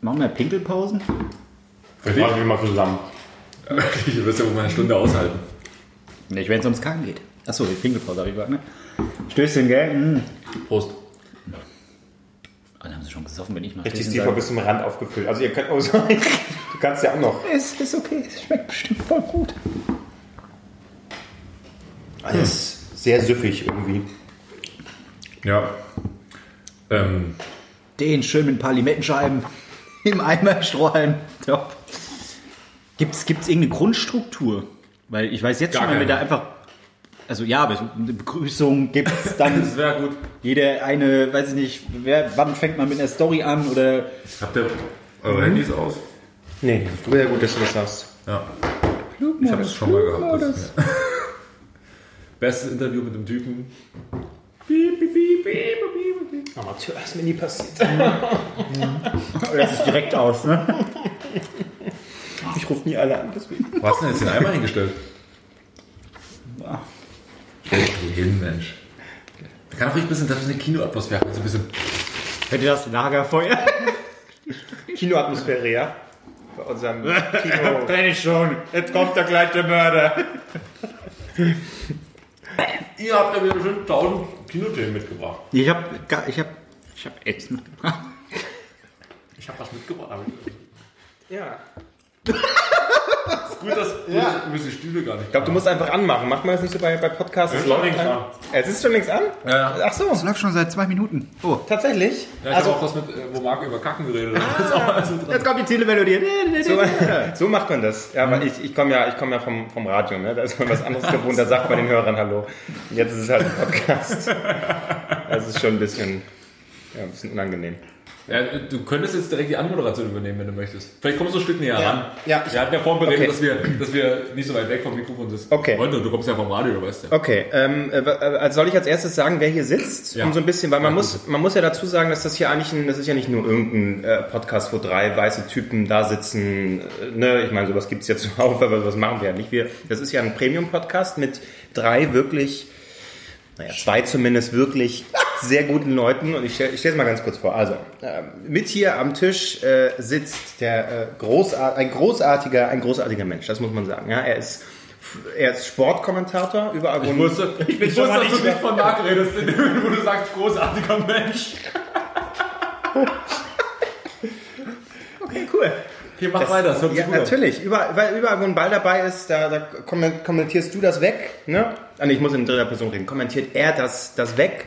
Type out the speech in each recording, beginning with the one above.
Machen wir Pinkelpausen? Vielleicht machen wir mal zusammen. Du wirst ja wohl mal eine Stunde aushalten. Nicht, wenn es ums Kacken geht. Achso, die Pinkelpause habe ich gesagt, ne? Stößchen, gell? Mm. Prost. Ah, dann haben sie schon gesoffen, wenn ich mal Richtig tiefer bis zum Rand aufgefüllt. Also ihr könnt, oh sorry, du kannst ja auch noch. Ist, ist okay, es schmeckt bestimmt voll gut. Alles sehr süffig irgendwie. Ja. Ähm, Den schön mit ein paar Limettenscheiben im Eimer streuen. Top. Gibt's, gibt's irgendeine Grundstruktur? Weil ich weiß jetzt Gar schon, wenn wir da einfach. Also ja, aber so eine Begrüßung gibt's dann. das wäre gut. jede eine, weiß ich nicht, wer, wann fängt man mit einer Story an oder. Habt ihr eure Handys aus? Nee, sehr gut, dass du das sagst. Ja. Ich habe es schon mal gehabt. Das, ja. Bestes Interview mit dem Typen. Piep, piep, piep, piep. Amateur ist mir nie passiert. Das ist direkt aus, ne? Ich rufe nie alle an, deswegen. Wo hast du denn jetzt den Eimer hingestellt? Stell dich doch hin, Mensch. Da kann auch ruhig ein bisschen, das ist eine Kinoatmosphäre. Also ein bisschen. Hätte das Lagerfeuer? Kinoatmosphäre, ja? Bei unserem Kino. Kenn ich schon. Jetzt kommt da gleich der Mörder. Ihr habt ja wieder schon tausend Kinothemen mitgebracht. Ich hab, gar- ich hab, ich hab Apps mitgebracht. Ich habe was mitgebracht. Ja. Gut, dass ja. du die Stühle gar nicht. Ich glaube, du musst einfach anmachen. Macht man das nicht so bei, bei Podcasts? Es schon läuft längst an. an. Es ist schon längst an? Ja, ja. Ach so, Das läuft schon seit zwei Minuten. Oh. tatsächlich? Ja, ich also, habe auch was mit, äh, wo Marc über Kacken geredet. Das ist dran. Jetzt kommt die Telemelodie. so, so macht man das. Ja, weil ich, ich komme ja, ich komm ja vom, vom Radio, ne? da ist man was anderes gewohnt. Da sagt man den Hörern Hallo. Jetzt ist es halt ein Podcast. Das ist schon ein bisschen, ja, ein bisschen unangenehm. Ja, du könntest jetzt direkt die Anmoderation übernehmen, wenn du möchtest. Vielleicht kommst du ein Stück näher Ja. ran. Ja, ich- Wir hatten ja vorhin beredet, Okay. dass, wir, dass wir nicht so weit weg vom Mikrofon sitzen. Okay. wollen. Du kommst ja vom Radio, du weißt ja. Okay, ähm, äh, also soll ich als erstes sagen, wer hier sitzt? Ja. Um so ein bisschen, weil man Ja, muss, man muss ja dazu sagen, dass das hier eigentlich ein, das ist ja nicht nur irgendein äh, Podcast, wo drei weiße Typen da sitzen. Äh, ne? Ich meine, sowas gibt's ja zuhauf, aber sowas machen wir ja nicht. Wir, das ist ja ein Premium-Podcast mit drei wirklich, naja, zwei zumindest wirklich sehr guten Leuten. Und ich stelle ich stell es mal ganz kurz vor. Also, ähm, mit hier am Tisch äh, sitzt der äh, großart ein großartiger, ein großartiger Mensch, das muss man sagen. Ja, er ist er ist Sportkommentator überall. Ich wusste, ich bin wusste dass du nicht von Marc redest, wo du sagst, großartiger Mensch. Okay, cool. Okay, mach weiter, das hört sich Ja, natürlich. Überall, weil überall, wo ein Ball dabei ist, da, da kommen- kommentierst du das weg. Ne? Ah, nee, ich muss in dritter Person reden. Kommentiert er das, das weg.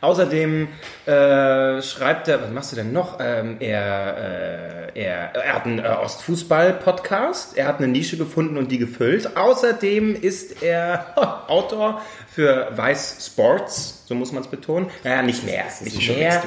Außerdem äh, schreibt er, was machst du denn noch? Ähm, er, äh, er, er hat einen äh, Ostfußball-Podcast. Er hat eine Nische gefunden und die gefüllt. Außerdem ist er Autor für Weiß Sports, so muss man es betonen. Naja, nicht mehr. Nicht mehr.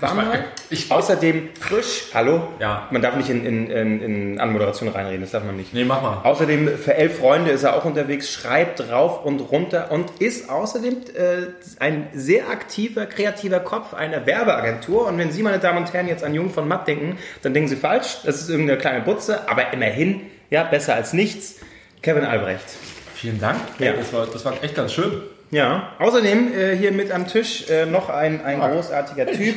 War mal. Ich- Außerdem frisch. Hallo? Ja. Man darf nicht in, in, in, in Anmoderation reinreden, das darf man nicht. Nee, mach mal. Außerdem für elf Freunde ist er auch unterwegs, schreibt rauf und runter und ist außerdem äh, ein sehr aktiver, kreativer Kopf einer Werbeagentur. Und wenn Sie, meine Damen und Herren, jetzt an Jung von Matt denken, dann denken Sie falsch. Das ist irgendeine kleine Butze, aber immerhin, ja, besser als nichts. Kevin Albrecht. Vielen Dank. Ja. Das, war, das war echt ganz schön. Ja, außerdem äh, hier mit am Tisch äh, noch ein, ein großartiger Typ.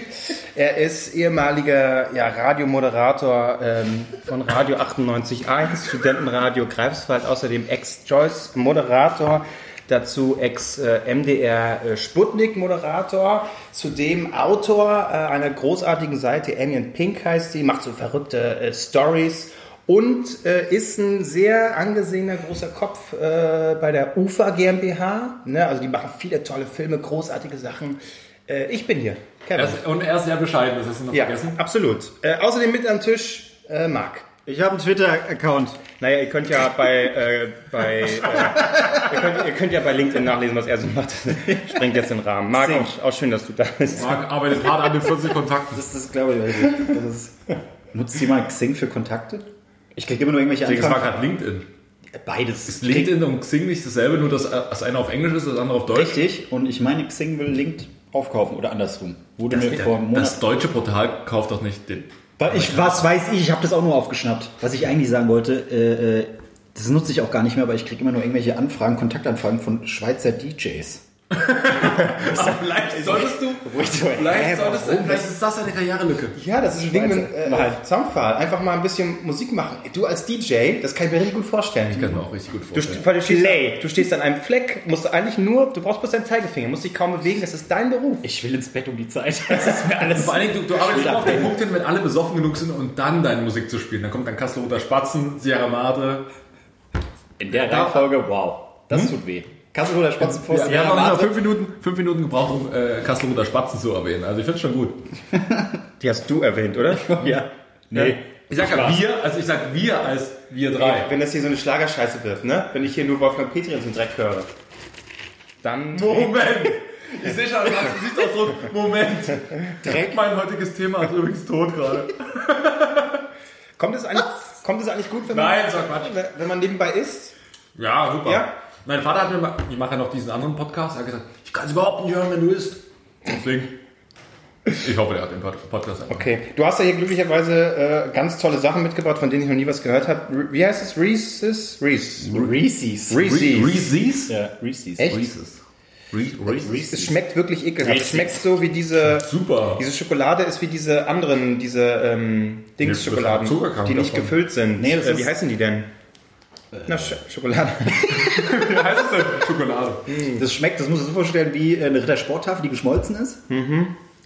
Er ist ehemaliger ja, Radiomoderator ähm, von Radio 98.1, Studentenradio Greifswald, außerdem Ex-Joyce-Moderator, dazu Ex-MDR äh, Sputnik-Moderator, zudem Autor äh, einer großartigen Seite, Amy and Pink heißt die, macht so verrückte äh, Stories und äh, ist ein sehr angesehener großer Kopf äh, bei der UFA GmbH. Ne? Also die machen viele tolle Filme, großartige Sachen. Äh, ich bin hier, Kevin. Er ist, und er ist sehr bescheiden, das hast du noch ja, vergessen. absolut. Außerdem mit am Tisch Marc. Ich habe einen Twitter-Account. Naja, ihr könnt ja bei, äh, bei äh, ihr, könnt, ihr könnt ja bei LinkedIn nachlesen, was er so macht. Sprengt jetzt den Rahmen. Marc, auch, auch schön, dass du da bist. Marc arbeitet hart an den 40 Kontakten. Das ist, glaube ich, das ist, Nutzt jemand Xing für Kontakte? Ich kriege immer nur irgendwelche Deswegen, es war Anfragen. gerade LinkedIn. Beides. Ist LinkedIn und Xing nicht dasselbe, nur dass das eine auf Englisch ist, das andere auf Deutsch? Richtig. Und ich meine, Xing will Linked aufkaufen oder andersrum. Wurde mir Der- vor einem Monat. Das deutsche Portal kauft doch nicht den. Weil ich, was weiß ich, ich habe das auch nur aufgeschnappt. Was ich eigentlich sagen wollte, äh, äh, das nutze ich auch gar nicht mehr, aber ich kriege immer nur irgendwelche Anfragen, Kontaktanfragen von Schweizer DJs. vielleicht solltest du, so, vielleicht solltest du, vielleicht ist das eine Karrierelücke. Ja, das ist ein Ding mit äh, Nein. Soundfall. Einfach mal ein bisschen Musik machen. Du als DJ, das kann ich mir richtig gut vorstellen. Ich kann mir auch richtig gut Du, vorstellen. st- weil du, stehst, du stehst an einem Fleck, musst eigentlich nur, du brauchst bloß deinen Zeigefinger, musst dich kaum bewegen, das ist dein Beruf. Ich will ins Bett um die Zeit. Das ist mir alles. Vor allen Dingen, du, du arbeitest immer auf den. Punkt hin, wenn alle besoffen genug sind und dann deine Musik zu spielen. Dann kommt dann Kasselroter Spatzen, Sierra Madre. In der Reihenfolge, wow. Das tut weh. Kasseloder Spatzenpost. Ja, wir haben noch fünf Minuten, fünf Minuten gebraucht, um äh, Kasselroter Spatzen zu erwähnen. Also ich finde es schon gut. Die hast du erwähnt, oder? Ja. Nee. Ich sag ja wir, also ich sag wir als wir drei. Wenn das hier so eine Schlagerscheiße wird, ne? Wenn ich hier nur Wolfgang Petri in so Dreck höre, dann... Moment! Ich sehe schon an deinem Gesichtsausdruck. Moment! Dreck. Mein heutiges Thema ist übrigens tot gerade. Kommt es eigentlich, kommt es eigentlich gut, wenn man, Nein, sag Quatsch. wenn man nebenbei isst? Ja, super. Ja. Mein Vater hat mir mal, ich mache ja noch diesen anderen Podcast, er hat gesagt, ich kann es überhaupt nicht hören, wenn du isst. Deswegen. Ich hoffe, der hat den Pod- Podcast angehört. Okay. Du hast ja hier glücklicherweise äh, ganz tolle Sachen mitgebracht, von denen ich noch nie was gehört habe. Re- Wie heißt es? Reese's? Reese. Reese's. Reese's. Reese's? Ja, Reese's. Echt? Reese's. Reese's. Es schmeckt wirklich ekelhaft. Es Reese's. schmeckt so wie diese... Super. Diese Schokolade ist wie diese anderen, diese ähm, Dings-Schokoladen, die nicht davon. gefüllt sind. Nee, das äh, ist- wie heißen die denn? Na, Sch Schokolade. Wie heißt es denn? Schokolade. Das schmeckt, das muss man so vorstellen, wie eine Rittersporttafel, die geschmolzen ist.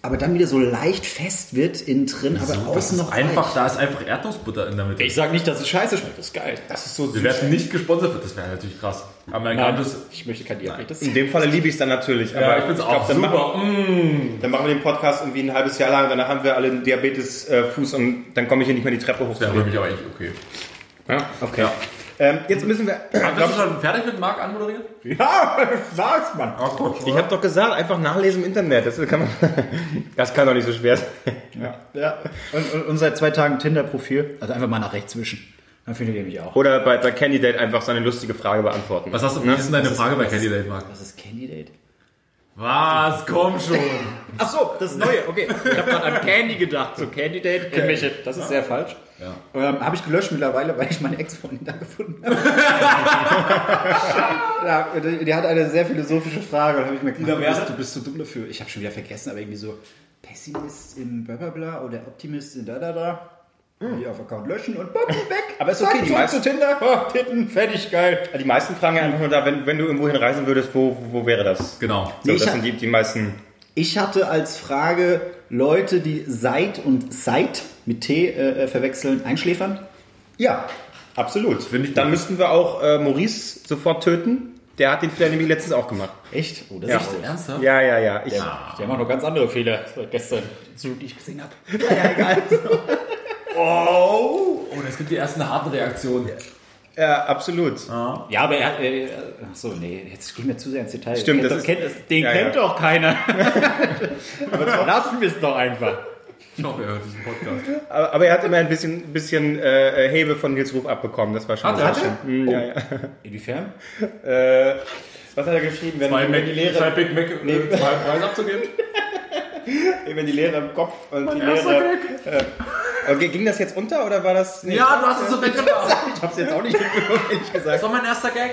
Aber dann wieder so leicht fest wird innen drin, aber Das außen ist noch einfach, weich. da ist einfach Erdnussbutter in der Mitte. Ich sage nicht, dass es scheiße schmeckt, das ist geil. Das ist so Wir süß. werden nicht gesponsert, das wäre natürlich krass. Nein, Amerikanisches. ich möchte kein Diabetes. In dem Falle liebe ich es dann natürlich. Ja, ich finde es glaub, auch dann super. Machen, Mm. dann machen wir den Podcast irgendwie ein halbes Jahr lang, danach haben wir alle einen Diabetes-Fuß und dann komme ich hier nicht mehr die Treppe hoch. Das wäre mich aber eigentlich okay. Ja, okay. Ähm, jetzt müssen wir. Bist du schon fertig mit Marc anmoderieren? Ja, sag's, Mann. Oh. Ich habe doch gesagt, einfach nachlesen im Internet. Das kann, man, das kann doch nicht so schwer sein. Ja. ja. Und, und, und seit zwei Tagen Tinder-Profil, also einfach mal nach rechts wischen. Dann findet ihr mich auch. Oder bei, bei Candidate einfach so eine lustige Frage beantworten. Was hast du, wie ist denn deine Frage bei Candidate, Marc? Was ist Candidate? Was? Komm schon. Ach so, das Neue, okay. Ich habe gerade an Candy gedacht. So Candidate, irgendwelche, das ist sehr falsch. Ja. Ähm, habe ich gelöscht mittlerweile, weil ich meine Ex-Freundin da gefunden habe. ja, die, die hat eine sehr philosophische Frage und habe ich mir gedacht, du bist, du bist zu dumm dafür. Ich habe schon wieder vergessen, aber irgendwie so Pessimist in blablabla oder Optimist in da da da. Hier auf Account löschen und bumm, weg. Aber ist okay, Zack, die meisten- zu Tinder. Oh, Titten, fertig, geil. Die meisten fragen ja einfach nur da, wenn, wenn du irgendwo hinreisen würdest, wo, wo wäre das? Genau. So, Nee, ich das sind die, die meisten. Ich hatte als Frage Leute, die Seit und Seit mit T äh, verwechseln, einschläfern. Ja, absolut. Dann müssten wir auch äh, Maurice sofort töten. Der hat den Fehler nämlich letztens auch gemacht. Echt? Oh, das Ja. ist echt. Ernsthaft? Ja, ja, ja. Ich, Die haben auch noch ganz andere Fehler seit gestern, so die ich gesehen habe. Ja, ja, egal. Oh, und es gibt die ersten harten Reaktionen. ja, absolut. ja, aber er hat. Äh, ach so, nee, jetzt gehen wir zu sehr ins Detail. Stimmt, kennt das doch, ist- kennt, das- den Ja, kennt ja. doch keiner. aber lassen wir es doch einfach. Ich hoffe, er hört diesen Podcast. Aber, aber er hat immer ein bisschen, bisschen äh, Hebe von Nils Ruf abbekommen. Das war schon Hat er? sehr schön. Hm, ja, ja. Inwiefern? Äh, was hat er geschrieben? Wenn, Zwei, wenn, die zwei Lehre, Big Mac, äh, zwei Preis abzugeben? wenn die Lehre im Kopf und die Erster Lehre... Äh, okay, ging das jetzt unter oder war das... Nee, Ja, du hast es so weggemacht. Ich hab's jetzt auch nicht mitbekommen, ehrlich Das gesagt. war mein erster Gag.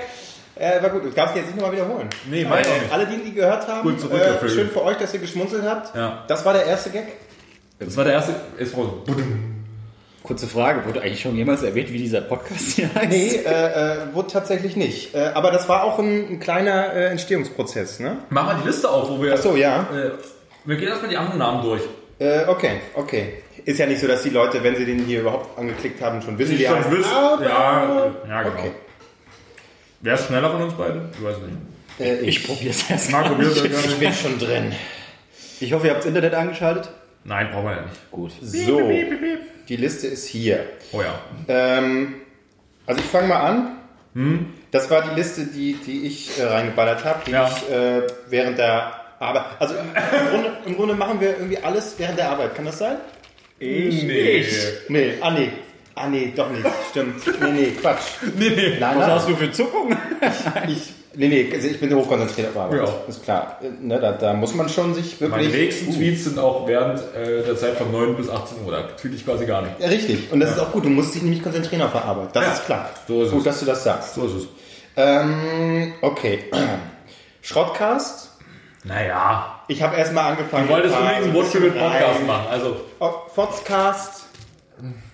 Äh, war gut, du darfst jetzt nicht nochmal wiederholen. Nee, mein Äh, nicht. alle, die die gehört haben, Gut äh, zurückgeführt. schön für euch, dass ihr geschmunzelt habt. Ja. Das war der erste Gag. Das war der erste. Ist raus. Kurze Frage, wurde eigentlich schon jemals erwähnt, wie dieser Podcast hier heißt? Nee, äh, äh, wurde tatsächlich nicht. Äh, aber das war auch ein, ein kleiner äh, Entstehungsprozess, ne? Mach mal die Liste auf, wo wir. Ach so, ja. Äh, wir gehen erstmal die anderen Namen durch. Äh, okay, okay. Ist ja nicht so, dass die Leute, wenn sie den hier überhaupt angeklickt haben, schon wissen, Die wie er schon heißt. wissen. Aber- Ja, ja, genau. Okay. Wer ist schneller von uns beiden? Ich weiß nicht. Äh, Ich probiere es erst. Marco, ich bin schon drin. Ich hoffe, ihr habt das Internet angeschaltet. Nein, brauchen wir ja nicht. Gut. So, die Liste ist hier. Oh ja. Ähm, also ich fange mal an. Das war die Liste, die, die ich äh, reingeballert habe, die Ja. ich äh, während der Arbeit. Also im Grunde, im Grunde machen wir irgendwie alles während der Arbeit. Kann das sein? Ich nee. Nee, ah nee. Ah nee, doch nicht. Stimmt. Nee, nee, Quatsch. Nee, nee. Nein, Was nein. hast du für Zuckungen? Ich, nee, nee, also ich bin hochkonzentriert auf Arbeit. Ja. Ist klar. Ne, da, da muss man schon sich wirklich. Meine nächsten Tweets sind auch während äh, der Zeit von 9 bis 18 Uhr. Da tweete ich quasi gar nicht. Ja, richtig. Und das ist auch gut. Du musst dich nämlich konzentrieren auf der Arbeit. Das Ja. ist klar. So ist gut, es. dass du das sagst. So ist es. Ähm, okay. Schrottcast. Naja. Ich habe erstmal angefangen. Du wolltest unbedingt einen Wortspiel mit Podcast machen. Also. Fotzcast.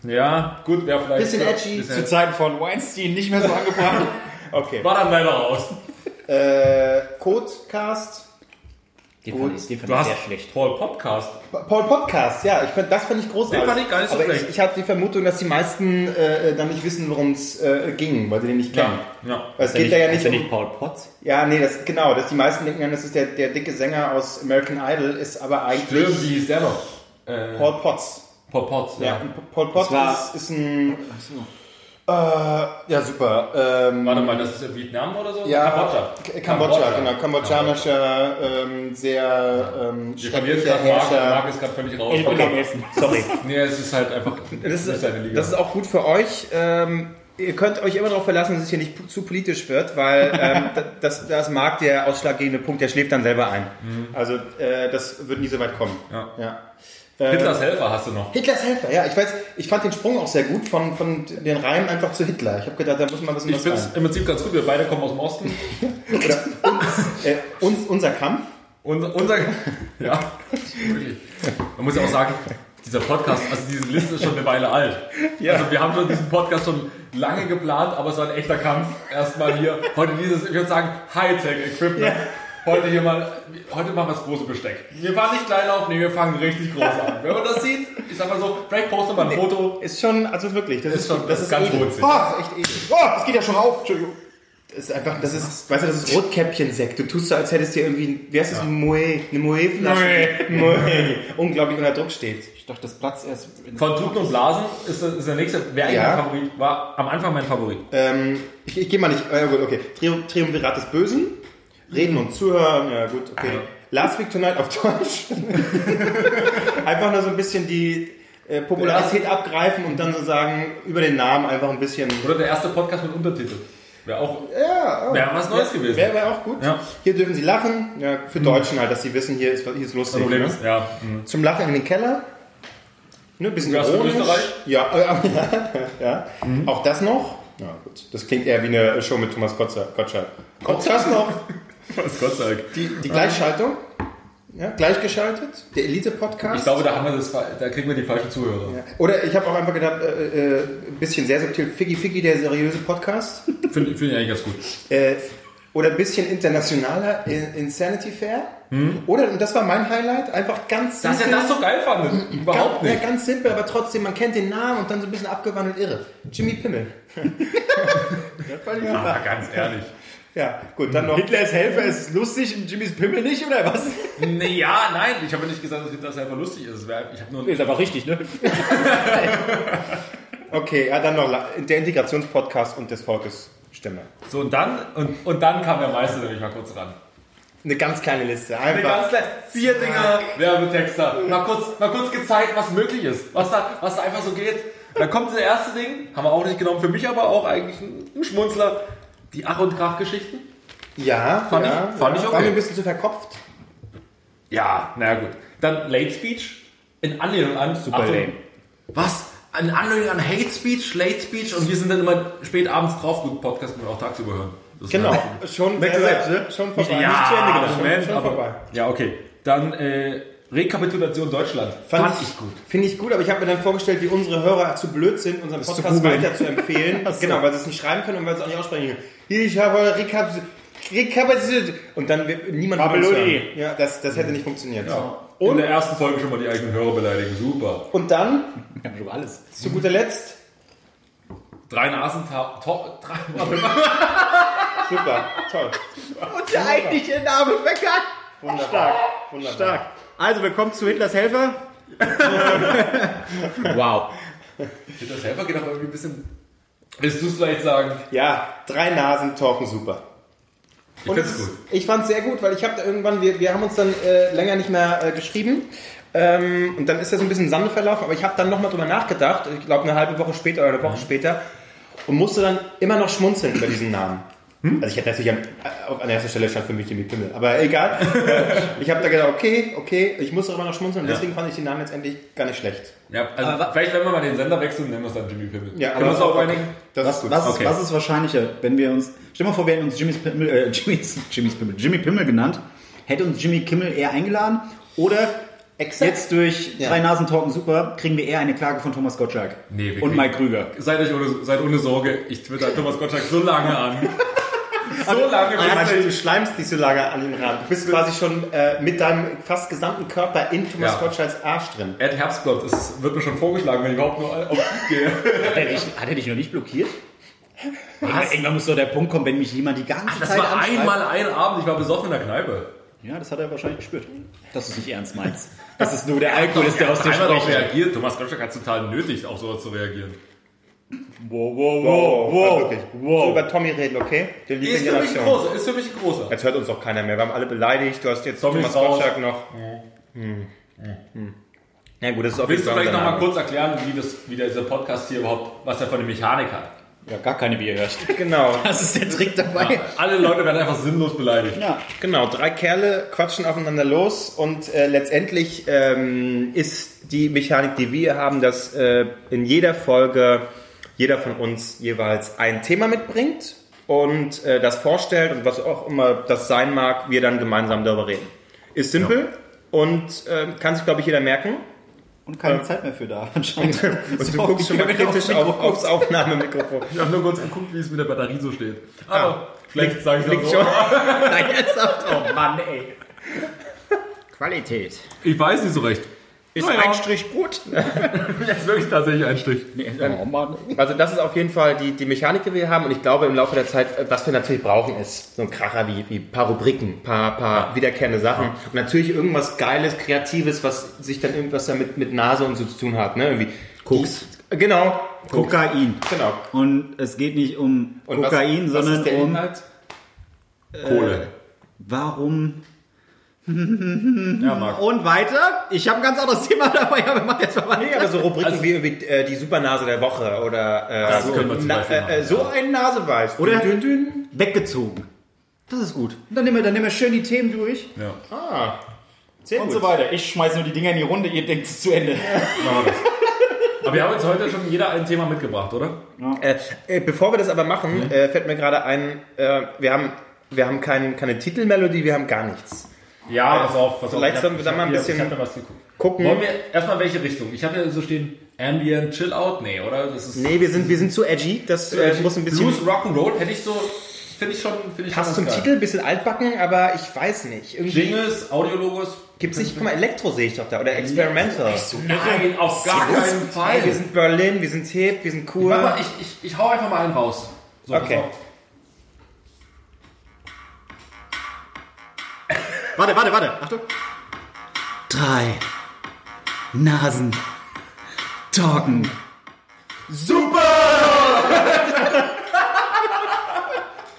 Ja, gut, wäre vielleicht. Bisschen edgy. Zu Zeiten von Weinstein nicht mehr so angebracht. Okay. War dann leider raus. Äh, Codecast. Den fand ich, den fand ich sehr schlecht. Paul Podcast. Paul Podcast, ja, ich find, das fand ich großartig. Den fand ich gar nicht so Aber schlecht. ich, ich hatte die Vermutung, dass die meisten äh, dann nicht wissen, worum es äh, ging, weil sie den nicht kennen. Ja. Weil es geht da ja nicht ist ja um, nicht Paul Potts. Ja, nee, das, genau, dass die meisten denken, das ist der, der dicke Sänger aus American Idol, ist aber eigentlich Stimmt, wie hieß der noch? Äh, Paul Potts. Paul Potts, Ja, ja. Paul Potts Das war- ist, ist ein... Äh, ja, super. Ähm, Warte mal, das ist in Vietnam oder so? ja, Kambodscha. K- Kambodscha, genau. Kambodschanischer, ähm, sehr ähm, Wir verlieren schrecklicher gerade Marc, Herrscher. Marc ist gerade völlig raus. Sorry. Nee, es ist halt einfach Das nicht ist, seine Liga. das ist auch gut für euch. Ähm, ihr könnt euch immer darauf verlassen, dass es hier nicht zu politisch wird, weil ähm, da- das, das mag der ausschlaggebende Punkt, der schläft dann selber ein. Also äh, das wird nie so weit kommen. Ja. Ja. Äh, Hitlers Helfer hast du noch. Hitlers Helfer, ja, ich weiß, ich fand den Sprung auch sehr gut von, von den Reihen einfach zu Hitler. Ich habe gedacht, da muss man ein bisschen Ich was finde es rein. im Prinzip ganz gut. Wir beide kommen aus dem Osten. Oder uns, äh, uns, unser Kampf. Unser, unser ja, wirklich. Man muss ja auch sagen, dieser Podcast, also diese Liste ist schon eine Weile alt. Ja. Also wir haben schon diesen Podcast schon lange geplant, aber es war ein echter Kampf. Erstmal hier, heute dieses, ich würde sagen, Hightech-Equipment. Heute hier mal, heute machen wir das große Besteck. Wir fahren nicht klein auf, nee, wir fangen richtig groß an. Wenn man das sieht, ich sag mal so, vielleicht posten wir ein Foto. Ist schon, also wirklich, das ist, Ist schon- das ist ganz wurzig. Oh, das ist echt edel. Oh, das geht ja schon auf. Entschuldigung. Das ist einfach, das ist, weißt du, das ist Rotkäppchensekt. Du tust so, als hättest du irgendwie, wie heißt das, ein Moe, eine Moe-Flasche. Moe. Unglaublich unter Druck steht. Ich dachte, das Platz erst. Von Tuten und Blasen ist, ist der nächste, wäre eigentlich Ja. mein Favorit, war am Anfang mein Favorit. Ähm, ich, ich gehe mal nicht, äh, gut, okay. Trium, Triumvirat des Bösen. Reden und zuhören, ja gut, okay. Last Week Tonight auf Deutsch. einfach nur so ein bisschen die äh, Popularität abgreifen und dann so sagen, über den Namen einfach ein bisschen. Oder der erste Podcast mit Untertitel. Wäre auch, Ja, wäre was Neues gewesen. Wäre wär auch gut. Ja. Hier dürfen sie lachen. Ja, für Deutschen halt, dass sie wissen, hier ist, hier ist lustig. Problem ne? ist, ja. mhm. Zum Lachen in den Keller. Ne, bisschen ironisch. Österreich? Ja, äh, ja, ja. Auch das noch. Ja, gut. Das klingt eher wie eine Show mit Thomas Gottschalk. Gottschalk. Auch das noch. Was Gott sei Dank. Die, die Gleichschaltung. Ja, gleichgeschaltet. Der Elite-Podcast. Ich glaube, da haben wir das, da kriegen wir die falschen Zuhörer. Ja. Oder ich habe auch einfach gedacht, äh, äh, ein bisschen sehr subtil, Figgy Figgy, der seriöse Podcast. Finde find ich eigentlich ganz gut. Äh, oder ein bisschen internationaler, in- Insanity Fair. Oder, und das war mein Highlight, einfach ganz Dass ihr das so geil fandet. Überhaupt ganz, nicht. Ja, ganz simpel, aber trotzdem, man kennt den Namen und dann so ein bisschen abgewandelt irre. Jimmy Pimmel. Aber ganz ehrlich. Ja, gut, dann noch. Hitlers Helfer ist lustig und Jimmys Pimmel nicht, oder was? Nee, ja, nein. Ich habe nicht gesagt, dass Hitlers Helfer lustig ist. Ich habe nur... Ist einfach richtig, ne? Okay, ja, dann noch der Integrationspodcast und des Volkes Stimme. So, und dann, und, und dann kam der Meister nämlich mal kurz ran. Eine ganz kleine Liste. Eine Einfach. ganz kleine, vier Dinger, Werbetexter. Mal kurz, mal kurz gezeigt, was möglich ist. Was da, was da einfach so geht. Dann kommt das erste Ding, haben wir auch nicht genommen, für mich aber auch eigentlich ein, ein Schmunzler. Die Ach- und Krach-Geschichten. Ja, Fand ja, ich- fand ja. ich War okay. mir ein bisschen zu verkopft. Ja, naja gut. Dann Late Speech. In Anlehnung an. Super Achtung, lame. Was? In Anlehnung an Hate Speech, Late Speech und wir sind dann immer spät abends drauf. Gut, Podcast können wir auch tagsüber hören. Das ist Genau, schon, sehr, selbst, ne? schon vorbei. Ja, Nicht zu Ende gedacht. Moment, schon, schon aber, vorbei. Ja, okay. Dann äh, Rekapitulation Deutschland. Fand, ich gut. Finde ich gut, aber ich habe mir dann vorgestellt, wie unsere Hörer zu blöd sind, unseren Podcast weiter zu empfehlen. Genau, weil sie es nicht schreiben können und weil sie es auch nicht aussprechen können. Ich habe Rekap Rekapituliert. Und dann wird niemand Babyloni. Ja, das, das hätte nicht funktioniert. Ja. In Und, der ersten Folge schon mal die eigenen Hörer beleidigen. Super. und dann, Ja, schon alles. zu guter Letzt, Drei Nasen, drei, super, toll. Und der eigentliche Name verkackt. Wunderbar. Stark. Wunderbar. Stark. Also, willkommen zu Hitlers Helfer. wow. Das selber geht auch irgendwie ein bisschen. Willst du es vielleicht sagen? Ja, drei Nasen talken super. Ich Und find's es- gut. Ich fand es sehr gut, weil ich habe da irgendwann, wir, wir haben uns dann äh, länger nicht mehr äh, geschrieben. Ähm, und dann ist das ein bisschen Sande verlaufen, aber ich habe dann nochmal drüber nachgedacht, ich glaube eine halbe Woche später oder eine Woche später, und musste dann immer noch schmunzeln über diesen Namen. Also ich hätte natürlich an, auf an erster Stelle stand für mich Jimmy Pimmel, aber egal. Äh, ich habe da gedacht, okay, okay, ich musste immer noch schmunzeln und Ja. deswegen fand ich den Namen letztendlich gar nicht schlecht. Ja, also Aber vielleicht, wenn wir mal den Sender wechseln, nennen wir es dann Jimmy Pimmel. Ja, Können wir uns auch einigen? Das Was, ist gut. was, ist, Okay. was ist wahrscheinlicher, wenn wir uns. Stell dir mal vor, wir hätten uns Jimmys Pimmel, äh, Jimmys, Jimmys Pimmel, Jimmy Pimmel genannt. Hätte uns Jimmy Kimmel eher eingeladen oder Exakt. jetzt durch Ja. drei Nasen Talken super kriegen wir eher eine Klage von Thomas Gottschalk Nee, und Mike Krüger. Seid euch ohne, seid ohne Sorge, ich twitter Thomas Gottschalk so lange an. So lange, Ah, bis du schleimst dich so lange an ihm ran. Du bist quasi schon äh, mit deinem fast gesamten Körper in Thomas Ja. Gottschalks Arsch drin. Ed Herbstblatt, es wird mir schon vorgeschlagen, wenn ich überhaupt nur auf ihn gehe. Hat er, dich, hat er dich noch nicht blockiert? Irgendwann, irgendwann muss doch der Punkt kommen, wenn mich jemand die ganze Das Zeit war anschreit. einmal ein Abend, ich war besoffen in der Kneipe. Ja, das hat er wahrscheinlich gespürt. Dass du es nicht ernst meinst. Das ist nur der Alkohol, ist, der aus dir darauf spricht. reagiert. Thomas Gottschalk hat es total nötig, auf sowas zu reagieren. Wow, wow, wow, wirklich. So über Tommy reden, okay? Der liebe Ist für mich ein großer, ist für mich ein großer. Jetzt hört uns doch keiner mehr. Wir haben alle beleidigt. Du hast jetzt Tommy Thomas. Gottschalk noch. Hm. Hm. Ja gut, das ist auf Willst du vielleicht nochmal kurz erklären, wie, das, wie dieser Podcast hier überhaupt, was er von der Mechanik hat? Ja, gar keine, wie ihr hört. Name. Genau. Das ist der Trick dabei. Alle Leute werden einfach sinnlos beleidigt. Ja. Genau, drei Kerle quatschen aufeinander los und äh, letztendlich ähm, ist die Mechanik, die wir haben, dass äh, in jeder Folge jeder von uns jeweils ein Thema mitbringt und äh, das vorstellt und was auch immer das sein mag, wir dann gemeinsam darüber reden. Ist simpel und äh, kann sich, glaube ich, jeder merken. Und keine Zeit mehr für da, anscheinend. Und du guckst schon mal kritisch auf, aufs Aufnahmemikrofon. Ich habe nur kurz geguckt, wie es mit der Batterie so steht. Aber schlecht, sage ich Liegt so. schon. Nein. Oh Mann, ey. Qualität. Ich weiß nicht so recht. Ist Naja. ein Strich gut. Jetzt wirklich tatsächlich ein Strich. Nee. Also das ist auf jeden Fall die, die Mechanik, die wir haben. Und ich glaube, im Laufe der Zeit, äh, was wir natürlich brauchen, ist so ein Kracher wie, wie ein paar Rubriken, paar, paar wiederkehrende Sachen. Und natürlich irgendwas Geiles, Kreatives, was sich dann irgendwas damit mit Nase und so zu tun hat. Ne? Irgendwie Koks. Die- Genau. Kokain. Genau. Und es geht nicht um Und was- Kokain, was sondern ist der um Inhalt? Kohle. warum. Ja, Marc. Und weiter. Ich habe ein ganz anderes Thema dabei, aber mach jetzt mal weiter. Nee, aber so Rubriken Also- wie irgendwie äh, die Supernase der Woche oder äh, Das so, können wir zum na, äh, äh, so ein Naseweiß. Oder Dün, dün, dün. weggezogen. Das ist gut. Und dann nehmen wir, dann nehmen wir schön die Themen durch. Ja. Ah, sehr Und gut. so weiter. Ich schmeiß nur die Dinger in die Runde, ihr denkt es zu Ende. Machen wir das. Aber wir haben jetzt heute schon jeder ein Thema mitgebracht, oder? Äh, äh, bevor wir das aber machen, äh, fällt mir gerade ein, äh, wir haben, wir haben kein, keine Titelmelodie, wir haben gar nichts. Ja, pass auf, pass auf. Vielleicht Ich sollen wir da ich mal ein bisschen Ich. Gucken. Wollen wir erstmal welche Richtung? Ich habe ja so stehen Ambient, Chill Out. Nee, oder? Das ist Nee, wir sind, wir sind zu edgy, das äh, muss ein bisschen... Blues, Rock'n'Roll hätte ich so, finde ich schon, finde ich Passt schon zum ganz Titel, ein bisschen altbacken, aber ich weiß nicht. Irgendwie Jingles, Audiologos. gibt's nicht, guck mal, Elektro sehe ich doch da, oder Experimental. Nein, auf gar keinen Fall. Hey, wir sind Berlin, wir sind hip, wir sind cool. Warte mal, ich, ich, ich hau einfach mal einen raus. So, Okay. Warte, warte, warte. Achtung. Drei Nasen talken.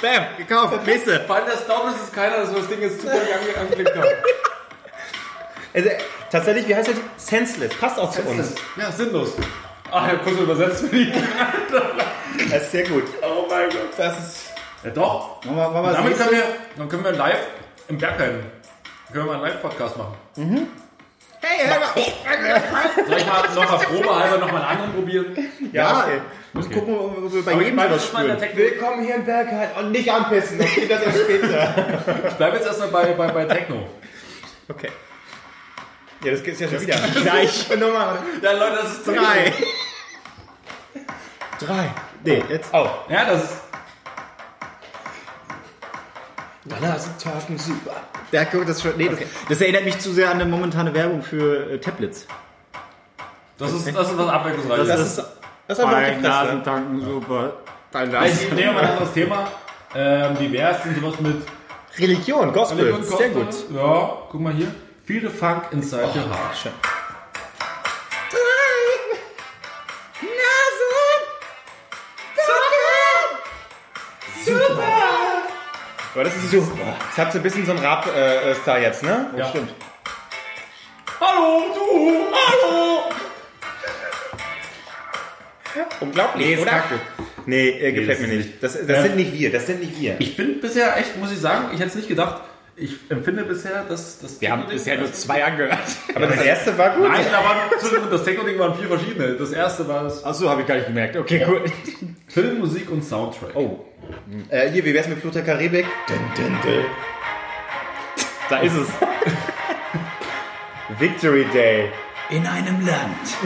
Bam, gekauft. Nächste. Vor allem das Down ist es keiner, dass wir das Ding jetzt zufällig ange angeklickt haben. Also, tatsächlich, wie heißt das? Senseless, passt auch zu uns. Ja, sinnlos. Ach, ja, kurz übersetzt für die. Das ist sehr gut. Oh mein Gott. Das ist... Ja, doch. Machen wir, machen wir das Damit können wir, dann können wir live im Bergheim, können wir mal einen Live-Podcast machen. Hey, hör mal. Soll ich mal noch mal probehalber noch mal einen anderen probieren? Ja, okay. Müssen gucken, ob wir bei Aber jedem in der spüren. Techno. Willkommen hier im Bergheim und nicht anpissen, okay, das ist später. Ich bleibe jetzt erstmal bei, bei, bei Techno. Okay. Ja, das geht's ja schon wieder. Gleich. Nummer Ja, Leute, das ist Drei. drei. Nee, jetzt. Oh. Ja, das ist. Super. Ja, guck, das, schon, nee, das, das erinnert mich zu sehr an eine momentane Werbung für äh, Tablets. Das ist, das ist was Abwechslungsreiches. Das ist, das ist einfach die Fresse. Nasentanken, super. Dein Also, ich nehme mal ein anderes Thema. Ähm, wie wär's denn sowas mit Religion, Gospel. Religion, Sehr Gospel? gut. Ja, guck mal hier. The funk inside your heart. Aber das ist super. Das hat so ein bisschen so ein Rap-Star jetzt, ne? Ja. Stimmt. Hallo, du! Hallo! Unglaublich, Nee, ist oder? kacke. Nee, äh, gefällt das mir nicht. Das, das Ja. sind nicht wir, das sind nicht wir. Ich bin bisher echt, muss ich sagen, ich hätte es nicht gedacht. Ich empfinde bisher, dass das. Wir haben bisher nur zwei angehört. Aber das erste war gut. Nein, da waren, das Techno-Ding waren vier verschiedene. Das erste war das Achso, habe ich gar nicht gemerkt. Okay, cool. Film, Musik und Soundtrack. Oh. Äh, hier, wie wär's mit Flut der Karibik? Dun, dun, dun. Da ist es. Victory Day. In einem Land,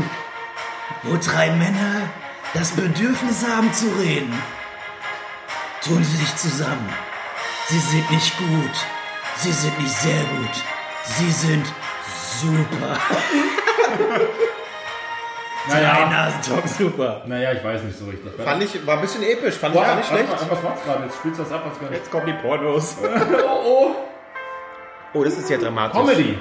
wo drei Männer das Bedürfnis haben zu reden, tun sie sich zusammen. Sie sind nicht gut. Sie sind nicht sehr gut. Sie sind super. Drei Nasentalk super. Naja, ich weiß nicht so richtig. Fand ich, war ein bisschen episch, fand ich Boah, gar nicht schlecht. Was, was macht's gerade? Jetzt spielst du das ab, was nicht. Jetzt kommen die Pornos. Oh, oh. Oh, das ist ja dramatisch. Comedy.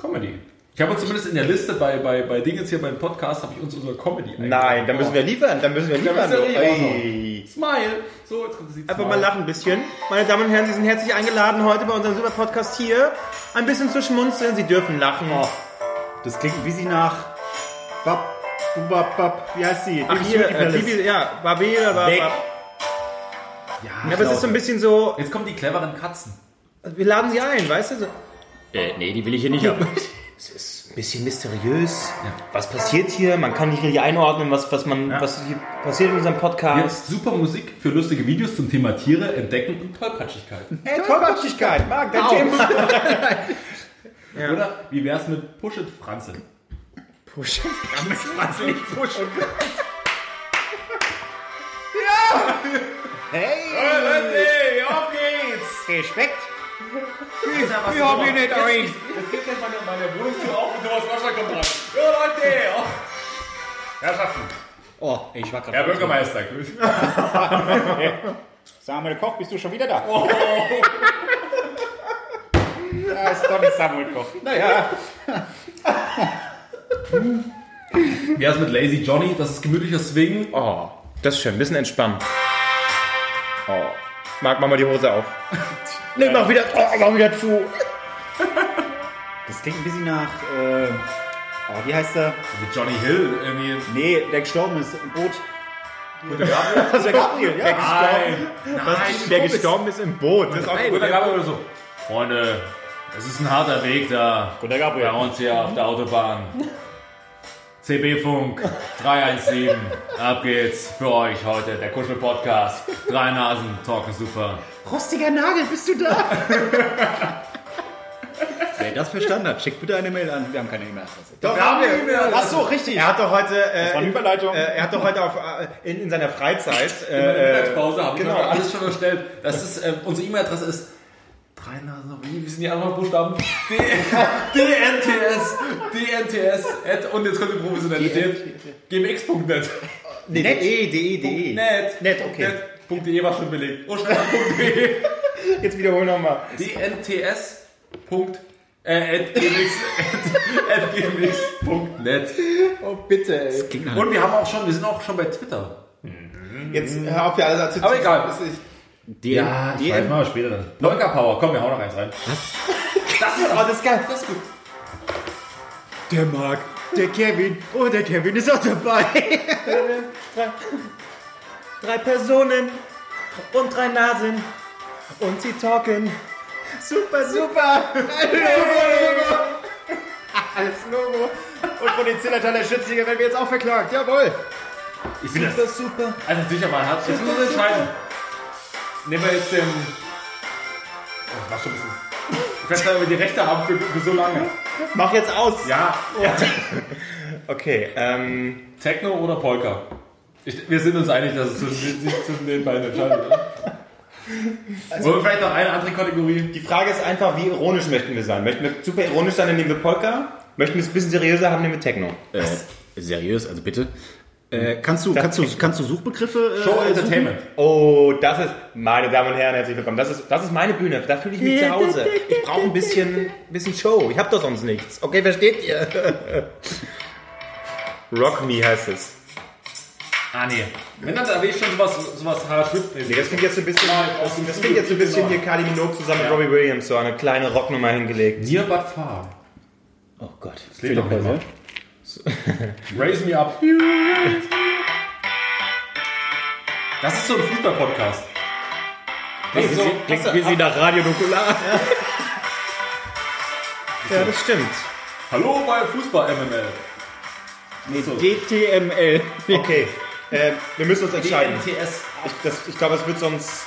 Comedy. Ich habe uns zumindest in der Liste bei, bei, bei Dingens hier beim Podcast, habe ich uns unsere Comedy Nein, dann müssen wir liefern, dann müssen wir liefern. müssen wir liefern. Ey. Smile. So, jetzt kommt das Lied Einfach mal lachen ein bisschen. Meine Damen und Herren, Sie sind herzlich eingeladen heute bei unserem super Podcast hier. Ein bisschen zu schmunzeln, Sie dürfen lachen. Das klingt ein bisschen nach. Bab, bab, bab, wie heißt die? Ach Baby hier, äh. Bibi, ja, Barbie, Bab, Weg. Bab. Ja, aber es ist so ein bisschen so, Jetzt kommen die cleveren Katzen. wir laden Sie ein, weißt du? So. Äh, nee, die will ich hier nicht haben. Es ist ein bisschen mysteriös. Was passiert hier? Man kann nicht richtig einordnen, was, was, man, was hier passiert in unserem Podcast. Jetzt super Musik für lustige Videos zum Thema Tiere, Entdecken und Tollpatschigkeiten. Hey, Tollpatschigkeit, Marc, dein. Thema. Oder wie wär's mit Push It Franze? Push. Franz nicht pushen. Hey, Hey, auf geht's! Respekt. Ich Wir haben hier nicht ein. Jetzt geht gleich meine, meine Wohnungstür auf und Thomas Gottschalk kommt rein. Ja, Leute! Oh. Herrschaften, Oh, ich war gerade. Herr Bürgermeister, grüß. Samuel Koch, bist du schon wieder da? Ja, ist doch nicht Samuel Koch. Naja. Wie wär's mit Lazy Johnny? Das ist gemütlicher Swing. Oh, das ist schön. Ein bisschen entspannen. Oh. Marc, mach mal die Hose auf. Nee, mach wieder, oh, mach wieder zu. Das klingt ein bisschen nach. Äh, oh, wie heißt der? Mit Johnny Hill irgendwie. Nee, der gestorben ist im Boot. Gabriel. Ist der Gabriel, ja. Nein, nein, Der gestorben ist im Boot. Das ist auch Guter Gabriel oder so. Freunde, es ist ein harter Weg da. Guter Gabriel. Bei uns hier auf der Autobahn. CB-Funk 317. Ab geht's für euch heute, der Kuschel-Podcast. Drei Nasen, talken super. Rostiger Nagel, bist du da? Wer das verstanden hat, schickt bitte eine Mail an. Wir haben keine E-Mail-Adresse. Doch, Wir haben eine E-Mail-Adresse. Ach so, richtig. Er hat doch heute, äh, war eine in, Überleitung. äh, er hat doch heute auf, äh, in, in seiner Freizeit, In der äh, Mittagspause habe ich genau. genau. alles schon erstellt. Das ist, äh, unsere E-Mail-Adresse ist drei Nasen, wie, wie sind die anderen Buchstaben? D DNTS, DNTS, und jetzt kommt die Professionalität, gmx.net. nee, de, de, de. Net. Net, okay. Net.de war schon belegt. Oh, Urschreiber.de. Jetzt wiederhol nochmal. DNTS. Äh, gmx.net. Oh, bitte, ey. Und wir haben auch schon, wir sind auch schon bei Twitter. Jetzt hör auf, ja alles zu Aber egal. Ist, Ja, ich weiß mal später dann. Leuka Power, komm, wir hauen noch eins rein. das ist, oh, das ist geil. Das ist gut. Der Marc, der Kevin. Oh, der Kevin ist auch dabei. Drei Personen und drei Nasen und sie talken. Super, super. Alles Logo. Und von den Zillertaler Schütziger werden wir jetzt auch verklagt. Jawohl. Ich finde Das super. Also sicher mal, hat jetzt muss man entscheiden. Nehmen wir jetzt den. Oh, das war schon ein bisschen. Ich werde aber die Rechte haben für, für so lange. Mach jetzt aus. Ja, Okay, ähm, Techno oder Polka? Ich, wir sind uns einig, dass es zwischen, sich zwischen den beiden entscheidet. Oder? Wollen wir vielleicht noch eine andere Kategorie? die Frage ist einfach, wie ironisch möchten wir sein? Möchten wir super ironisch sein, dann nehmen wir Polka? Möchten wir es ein bisschen seriöser haben, nehmen wir Techno? Äh, seriös, also bitte. Äh, kannst, du, kannst, du, kannst du Suchbegriffe? Äh, Show suchen? Entertainment. Oh, das ist, meine Damen und Herren, herzlich willkommen. Das ist, das ist meine Bühne, da fühle ich mich zu Hause. Ich brauche ein bisschen, bisschen Show. Ich habe doch sonst nichts. Okay, versteht ihr? Rock Me heißt es. Ah, nee. Wenn dann ich schon sowas, sowas Harald. Nee, das klingt jetzt ein bisschen, das, das klingt jetzt ein bisschen hier Kylie Minogue zusammen mit Robbie Williams, so eine kleine Rocknummer hingelegt. Near but far. Oh Gott. Das lebt doch nicht mal. Raise me up. Das ist so ein Fußball-Podcast. Das ist so, Klingt wie sie nach Radio Nukular. ja, das stimmt. Hallo bei Fußball-MML. Nee, DTML. Okay, äh, wir müssen uns entscheiden. DNTS. Ich, das- ich glaube, es wird sonst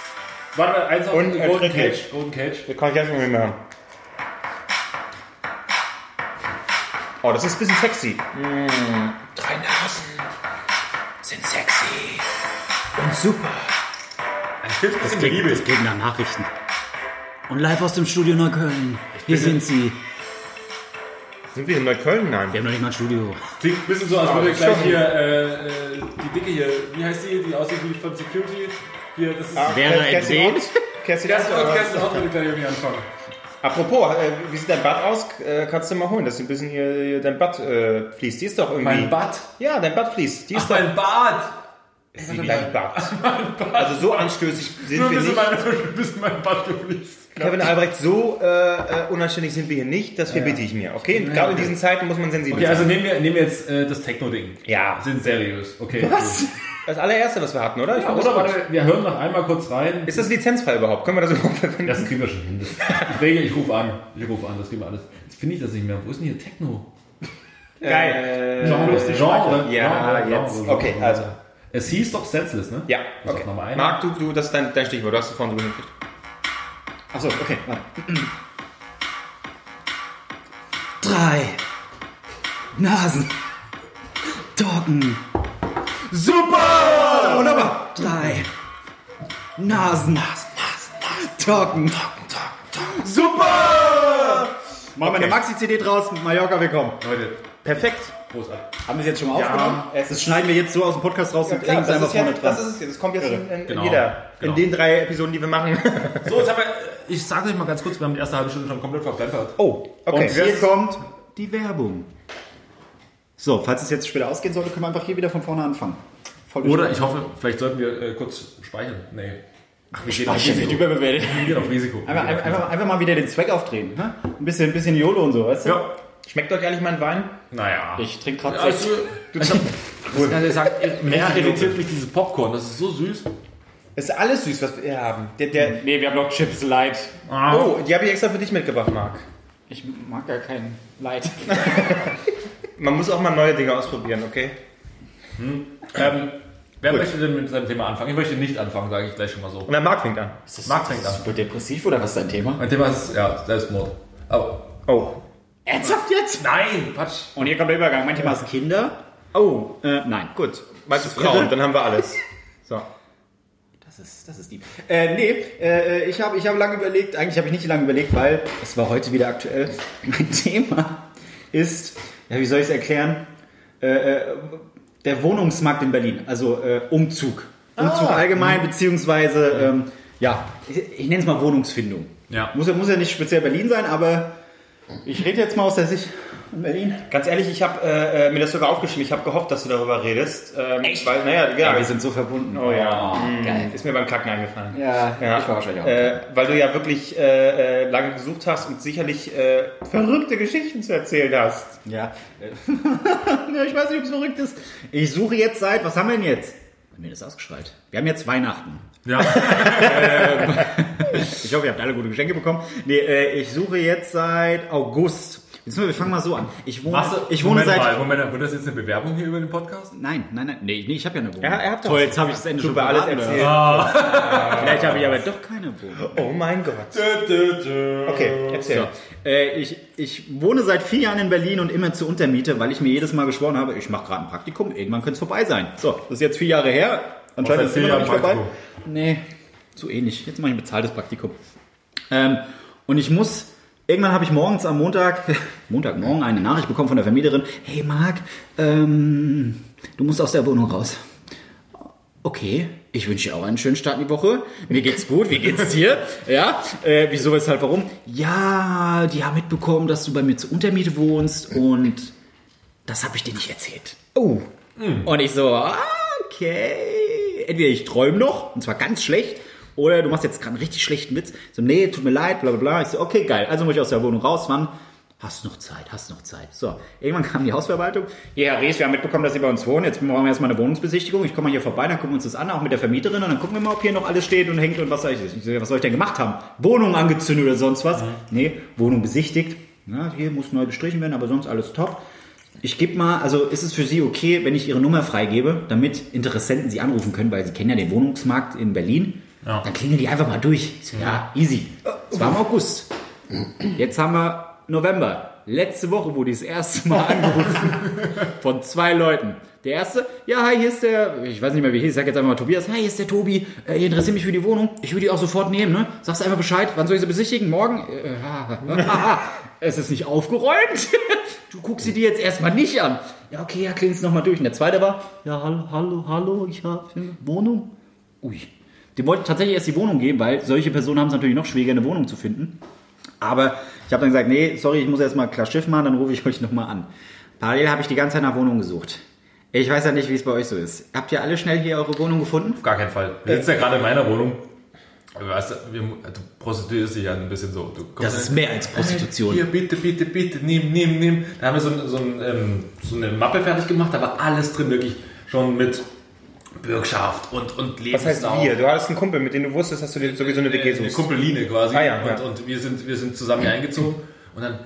Warte, eins auf den Golden. Cage. Golden Cage. Das kann ich jetzt noch nicht mehr. Oh, das ist ein bisschen sexy. Drei Nasen sind sexy und super. Ich das klingt das klingt nach Nachrichten. Und live aus dem Studio Neukölln. Hier sind sie. Sind wir in Neukölln? Nein. Wir haben noch nicht mal ein Studio. Klingt ein bisschen so, als würde das gleich hier äh, äh, die Dicke hier, wie heißt die, die aussieht wie von Security? Hier, das ist. Ah, Wäre Kerstin. Ott? Kerstin Kerstin? Kerstin Ott würde gleich irgendwie anfangen. Apropos, äh, wie sieht dein Bad aus? Äh, kannst du mal holen, dass ein bisschen hier, hier dein Bad äh, fließt. Die ist doch irgendwie. Mein Bad. Ja, dein Bad fließt. Die ist Ach, mein Bad. doch dein Bad. Also so anstößig sind Nur wir nicht. mein, bis in mein Bad gefließt. Kevin Albrecht, so äh, äh, unanständig sind wir hier nicht, das verbitte ich mir. Okay? Gerade in diesen Zeiten muss man sensibel Okay, also sein. nehmen wir, nehmen wir jetzt äh, das Techno-Ding. Ja. Sind seriös. Okay. Was? Das allererste, was wir hatten, oder? Ich Ja, das oder warte, wir hören noch einmal kurz rein. Ist das lizenzfrei überhaupt? Können wir das überhaupt verwenden? Das kriegen wir schon hin. Das, ich regel, ich rufe an. Ich rufe an, das kriegen wir alles. Jetzt finde ich das nicht mehr. Wo ist denn hier Techno? Geil. Genre, Genre. Ja, Genre, jetzt. Genre. Okay, also. Es hieß doch Senseless, ne? Ja, sag okay. noch mal ein. Marc, du, du, das ist dein, dein Stichwort. Du hast es vorhin so hingekriegt. Achso, okay. Warte. Drei Nasen talken. Super! Wunderbar. Drei Nasen talken. Super! Machen wir eine Maxi-CD draus. Mallorca, willkommen. Leute, Perfekt. großartig. Haben wir es jetzt schon mal Ja, aufgenommen? es das schneiden wir jetzt so aus dem Podcast raus Ja, und klar, hängen es das, einfach ist vorne jetzt, dran. das ist es jetzt. Das kommt jetzt in, in, Genau. in jeder. Genau. In den drei Episoden, die wir machen. So, jetzt haben wir, ich sage euch mal ganz kurz, wir haben die erste halbe Stunde schon komplett verplempert. Oh, okay. Und hier kommt die Werbung. So, falls es jetzt später ausgehen sollte, können wir einfach hier wieder von vorne anfangen. Voll Oder ich hoffe, vielleicht sollten wir äh, kurz speichern. Nee. Ach, wir Speichern wird überbewertet. Wir gehen auf Risiko. Einfach, auf einfach, einfach mal wieder den Swag aufdrehen. Ne? Ein bisschen, ein bisschen YOLO und so, weißt du? Ja. Schmeckt euch eigentlich mein Wein? Naja. Ich trinke gerade Also, du, das kann ich sagen, mehr irritiert mich dieses Popcorn. Das ist so süß. Es ist alles süß, was wir hier haben. Der, der, Nee, wir haben noch Chips Light. oh, die habe ich extra für dich mitgebracht, Marc. Ich mag gar keinen Light. Man muss auch mal neue Dinge ausprobieren, okay? Ähm, wer möchte denn mit seinem Thema anfangen? Ich möchte nicht anfangen, sage ich gleich schon mal so. Und der Marc fängt an. Marc fängt an. Super depressiv oder was ist dein Thema? Mein Thema ist, ja, Selbstmord. Aber, Oh. Ernsthaft jetzt? nein, Quatsch. Und hier kommt der Übergang. Mein Thema ist Kinder. Oh. Äh, nein. Gut. Meinst du Frauen? Dann haben wir alles. So. Das ist, das ist die. Äh, nee, äh, ich habe ich hab lange überlegt, eigentlich habe ich nicht lange überlegt, weil es war heute wieder aktuell. Mein Thema ist, ja, wie soll ich es erklären? Äh, äh, der Wohnungsmarkt in Berlin, also äh, Umzug. Umzug allgemein, beziehungsweise, ähm, ja, ich, ich nenne es mal Wohnungsfindung. Ja. Muss, muss ja nicht speziell Berlin sein, aber ich rede jetzt mal aus der Sicht von Berlin. Ganz ehrlich, ich habe äh, äh, mir das sogar aufgeschrieben. Ich habe gehofft, dass du darüber redest. Ähm, Echt? Weil, naja, ja, Ja, wir sind so verbunden. Oh ja. Oh, geil. Ist mir beim Kacken eingefallen. Ja, Ja, ich war wahrscheinlich auch. Äh, weil du ja wirklich äh, äh, lange gesucht hast und sicherlich äh, verrückte Geschichten zu erzählen hast. Ja. ja, ich weiß nicht, ob es verrückt ist. Ich suche jetzt seit, was haben wir denn jetzt? Mir das ausgeschreit. Wir haben jetzt Weihnachten. Ja. Ich hoffe, ihr habt alle gute Geschenke bekommen. Nee, ich suche jetzt seit August. Jetzt mal, wir fangen mal so an. Ich wohne, Machst du, ich wohne Moment seit. Mal, Moment, wird das jetzt eine Bewerbung hier über den Podcast? Nein, nein, nein. Nee, nee ich habe ja eine Wohnung. Ja, er hat doch- Toll, jetzt habe ich das Ende schon Super, alles erzählt. was? Vielleicht habe ich aber doch keine Wohnung. Oh mein Gott. Okay, erzähl. So, äh, ich, ich wohne seit vier Jahren in Berlin und immer zur Untermiete, weil ich mir jedes Mal geschworen habe, ich mache gerade ein Praktikum, irgendwann könnte es vorbei sein. So, das ist jetzt vier Jahre her. Anscheinend ist es immer noch nicht vorbei. Nee, zu ähnlich. Jetzt mache ich ein bezahltes Praktikum. Ähm, und ich muss, irgendwann habe ich morgens am Montag, Montagmorgen eine Nachricht bekommen von der Vermieterin, hey Marc, ähm, du musst aus der Wohnung raus. Okay, ich wünsche dir auch einen schönen Start in die Woche. Mir geht's gut, wie geht's dir? Ja, äh, wieso, weshalb, warum? Ja, die haben mitbekommen, dass du bei mir zur Untermiete wohnst und das habe ich dir nicht erzählt. Oh. Und ich so, ah, okay. Entweder ich träume noch, und zwar ganz schlecht, oder du machst jetzt gerade einen richtig schlechten Witz. So, nee, tut mir leid, bla bla bla. Ich so, okay, geil. Also muss ich aus der Wohnung raus. Wann? Hast noch Zeit, hast noch Zeit. So, irgendwann kam die Hausverwaltung. Ja, Herr Rees, wir haben mitbekommen, dass Sie bei uns wohnen. Jetzt brauchen wir erstmal eine Wohnungsbesichtigung. Ich komme mal hier vorbei, dann gucken wir uns das an, auch mit der Vermieterin. Und dann gucken wir mal, ob hier noch alles steht und hängt und was soll ich, was soll ich denn gemacht haben? Wohnung angezündet oder sonst was? Nee, Wohnung besichtigt. Ja, hier muss neu bestrichen werden, aber sonst alles top. Ich gebe mal, also ist es für Sie okay, wenn ich Ihre Nummer freigebe, damit Interessenten Sie anrufen können, weil Sie kennen ja den Wohnungsmarkt in Berlin. Ja. Dann klingeln die einfach mal durch. So, ja, easy. Es war im August. Jetzt haben wir November. Letzte Woche wurde ich das erste Mal angerufen von zwei Leuten. Der erste, ja, hi, hier ist der, ich weiß nicht mehr wie hieß, ich sag jetzt einfach mal Tobias, hi, hier ist der Tobi, äh, ich interessiere mich für die Wohnung, ich würde die auch sofort nehmen, ne? Sagst einfach Bescheid, wann soll ich sie besichtigen? Morgen? Äh, es ist nicht aufgeräumt. Du guckst sie dir jetzt erstmal nicht an. Ja, okay, ja, klingst nochmal durch. Und der zweite war, ja, hallo, hallo, hallo, ich habe eine Wohnung. Ui. Dem wollte ich tatsächlich erst die Wohnung geben, weil solche Personen haben es natürlich noch schwieriger, eine Wohnung zu finden. Aber ich habe dann gesagt, nee, sorry, ich muss erstmal klar Schiff machen, dann rufe ich euch nochmal an. Parallel habe ich die ganze Zeit nach Wohnung gesucht. Ich weiß ja nicht, wie es bei euch so ist. Habt ihr alle schnell hier eure Wohnung gefunden? Auf gar keinen Fall. Wir sitzen ja gerade in meiner Wohnung. Du, weißt, du prostituierst dich ja ein bisschen so. Das ist mehr als Prostitution. Hier, bitte, bitte, bitte, nimm, nimm, nimm. Da haben wir so, so, ähm, so eine Mappe fertig gemacht, da war alles drin, wirklich schon mit Bürgschaft und, und Was heißt Lebensdauer. wir? Du hattest einen Kumpel, mit dem du wusstest, dass du dir sowieso eine WG Eine suchst. Kumpeline quasi. Ah, ja, und, ja. und wir sind, wir sind zusammen hier eingezogen. Und dann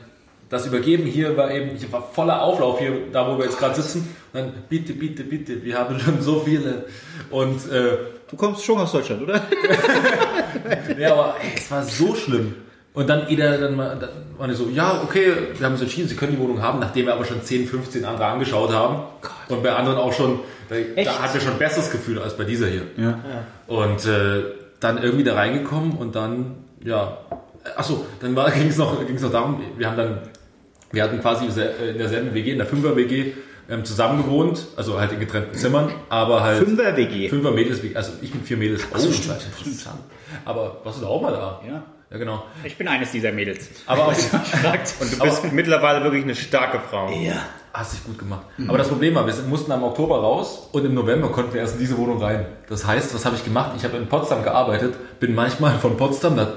das Übergeben hier war eben, ich war voller Auflauf hier, da wo wir jetzt gerade sitzen. Und dann, bitte, bitte, bitte, wir haben schon so viele. Und äh, Du kommst schon aus Deutschland, oder? ja, aber ey, es war so schlimm. Und dann jeder dann mal, dann waren die so, ja, okay, wir haben uns entschieden, sie können die Wohnung haben, nachdem wir aber schon 10, 15 andere angeschaut haben. Und bei anderen auch schon, da, da hatten wir schon ein besseres Gefühl als bei dieser hier. Ja. Und äh, dann irgendwie da reingekommen und dann, ja, achso, dann ging es noch, ging's noch darum, wir haben dann, wir hatten quasi äh, in derselben WG, in der Fünfer-WG, ähm, zusammen gewohnt, also halt in getrennten Zimmern, aber halt. Fünfer-WG. Fünfer Mädels, also ich mit vier Mädels. Oh, stimmt, interessant. Aber warst du da auch mal da? Ja. Ja, genau. Ich bin eines dieser Mädels. Aber auf, Und du bist mittlerweile wirklich eine starke Frau. Ja. hast dich gut gemacht. Aber das Problem war, wir mussten am Oktober raus und im November konnten wir erst in diese Wohnung rein. Das heißt, was habe ich gemacht? Ich habe in Potsdam gearbeitet, bin manchmal von Potsdam nach,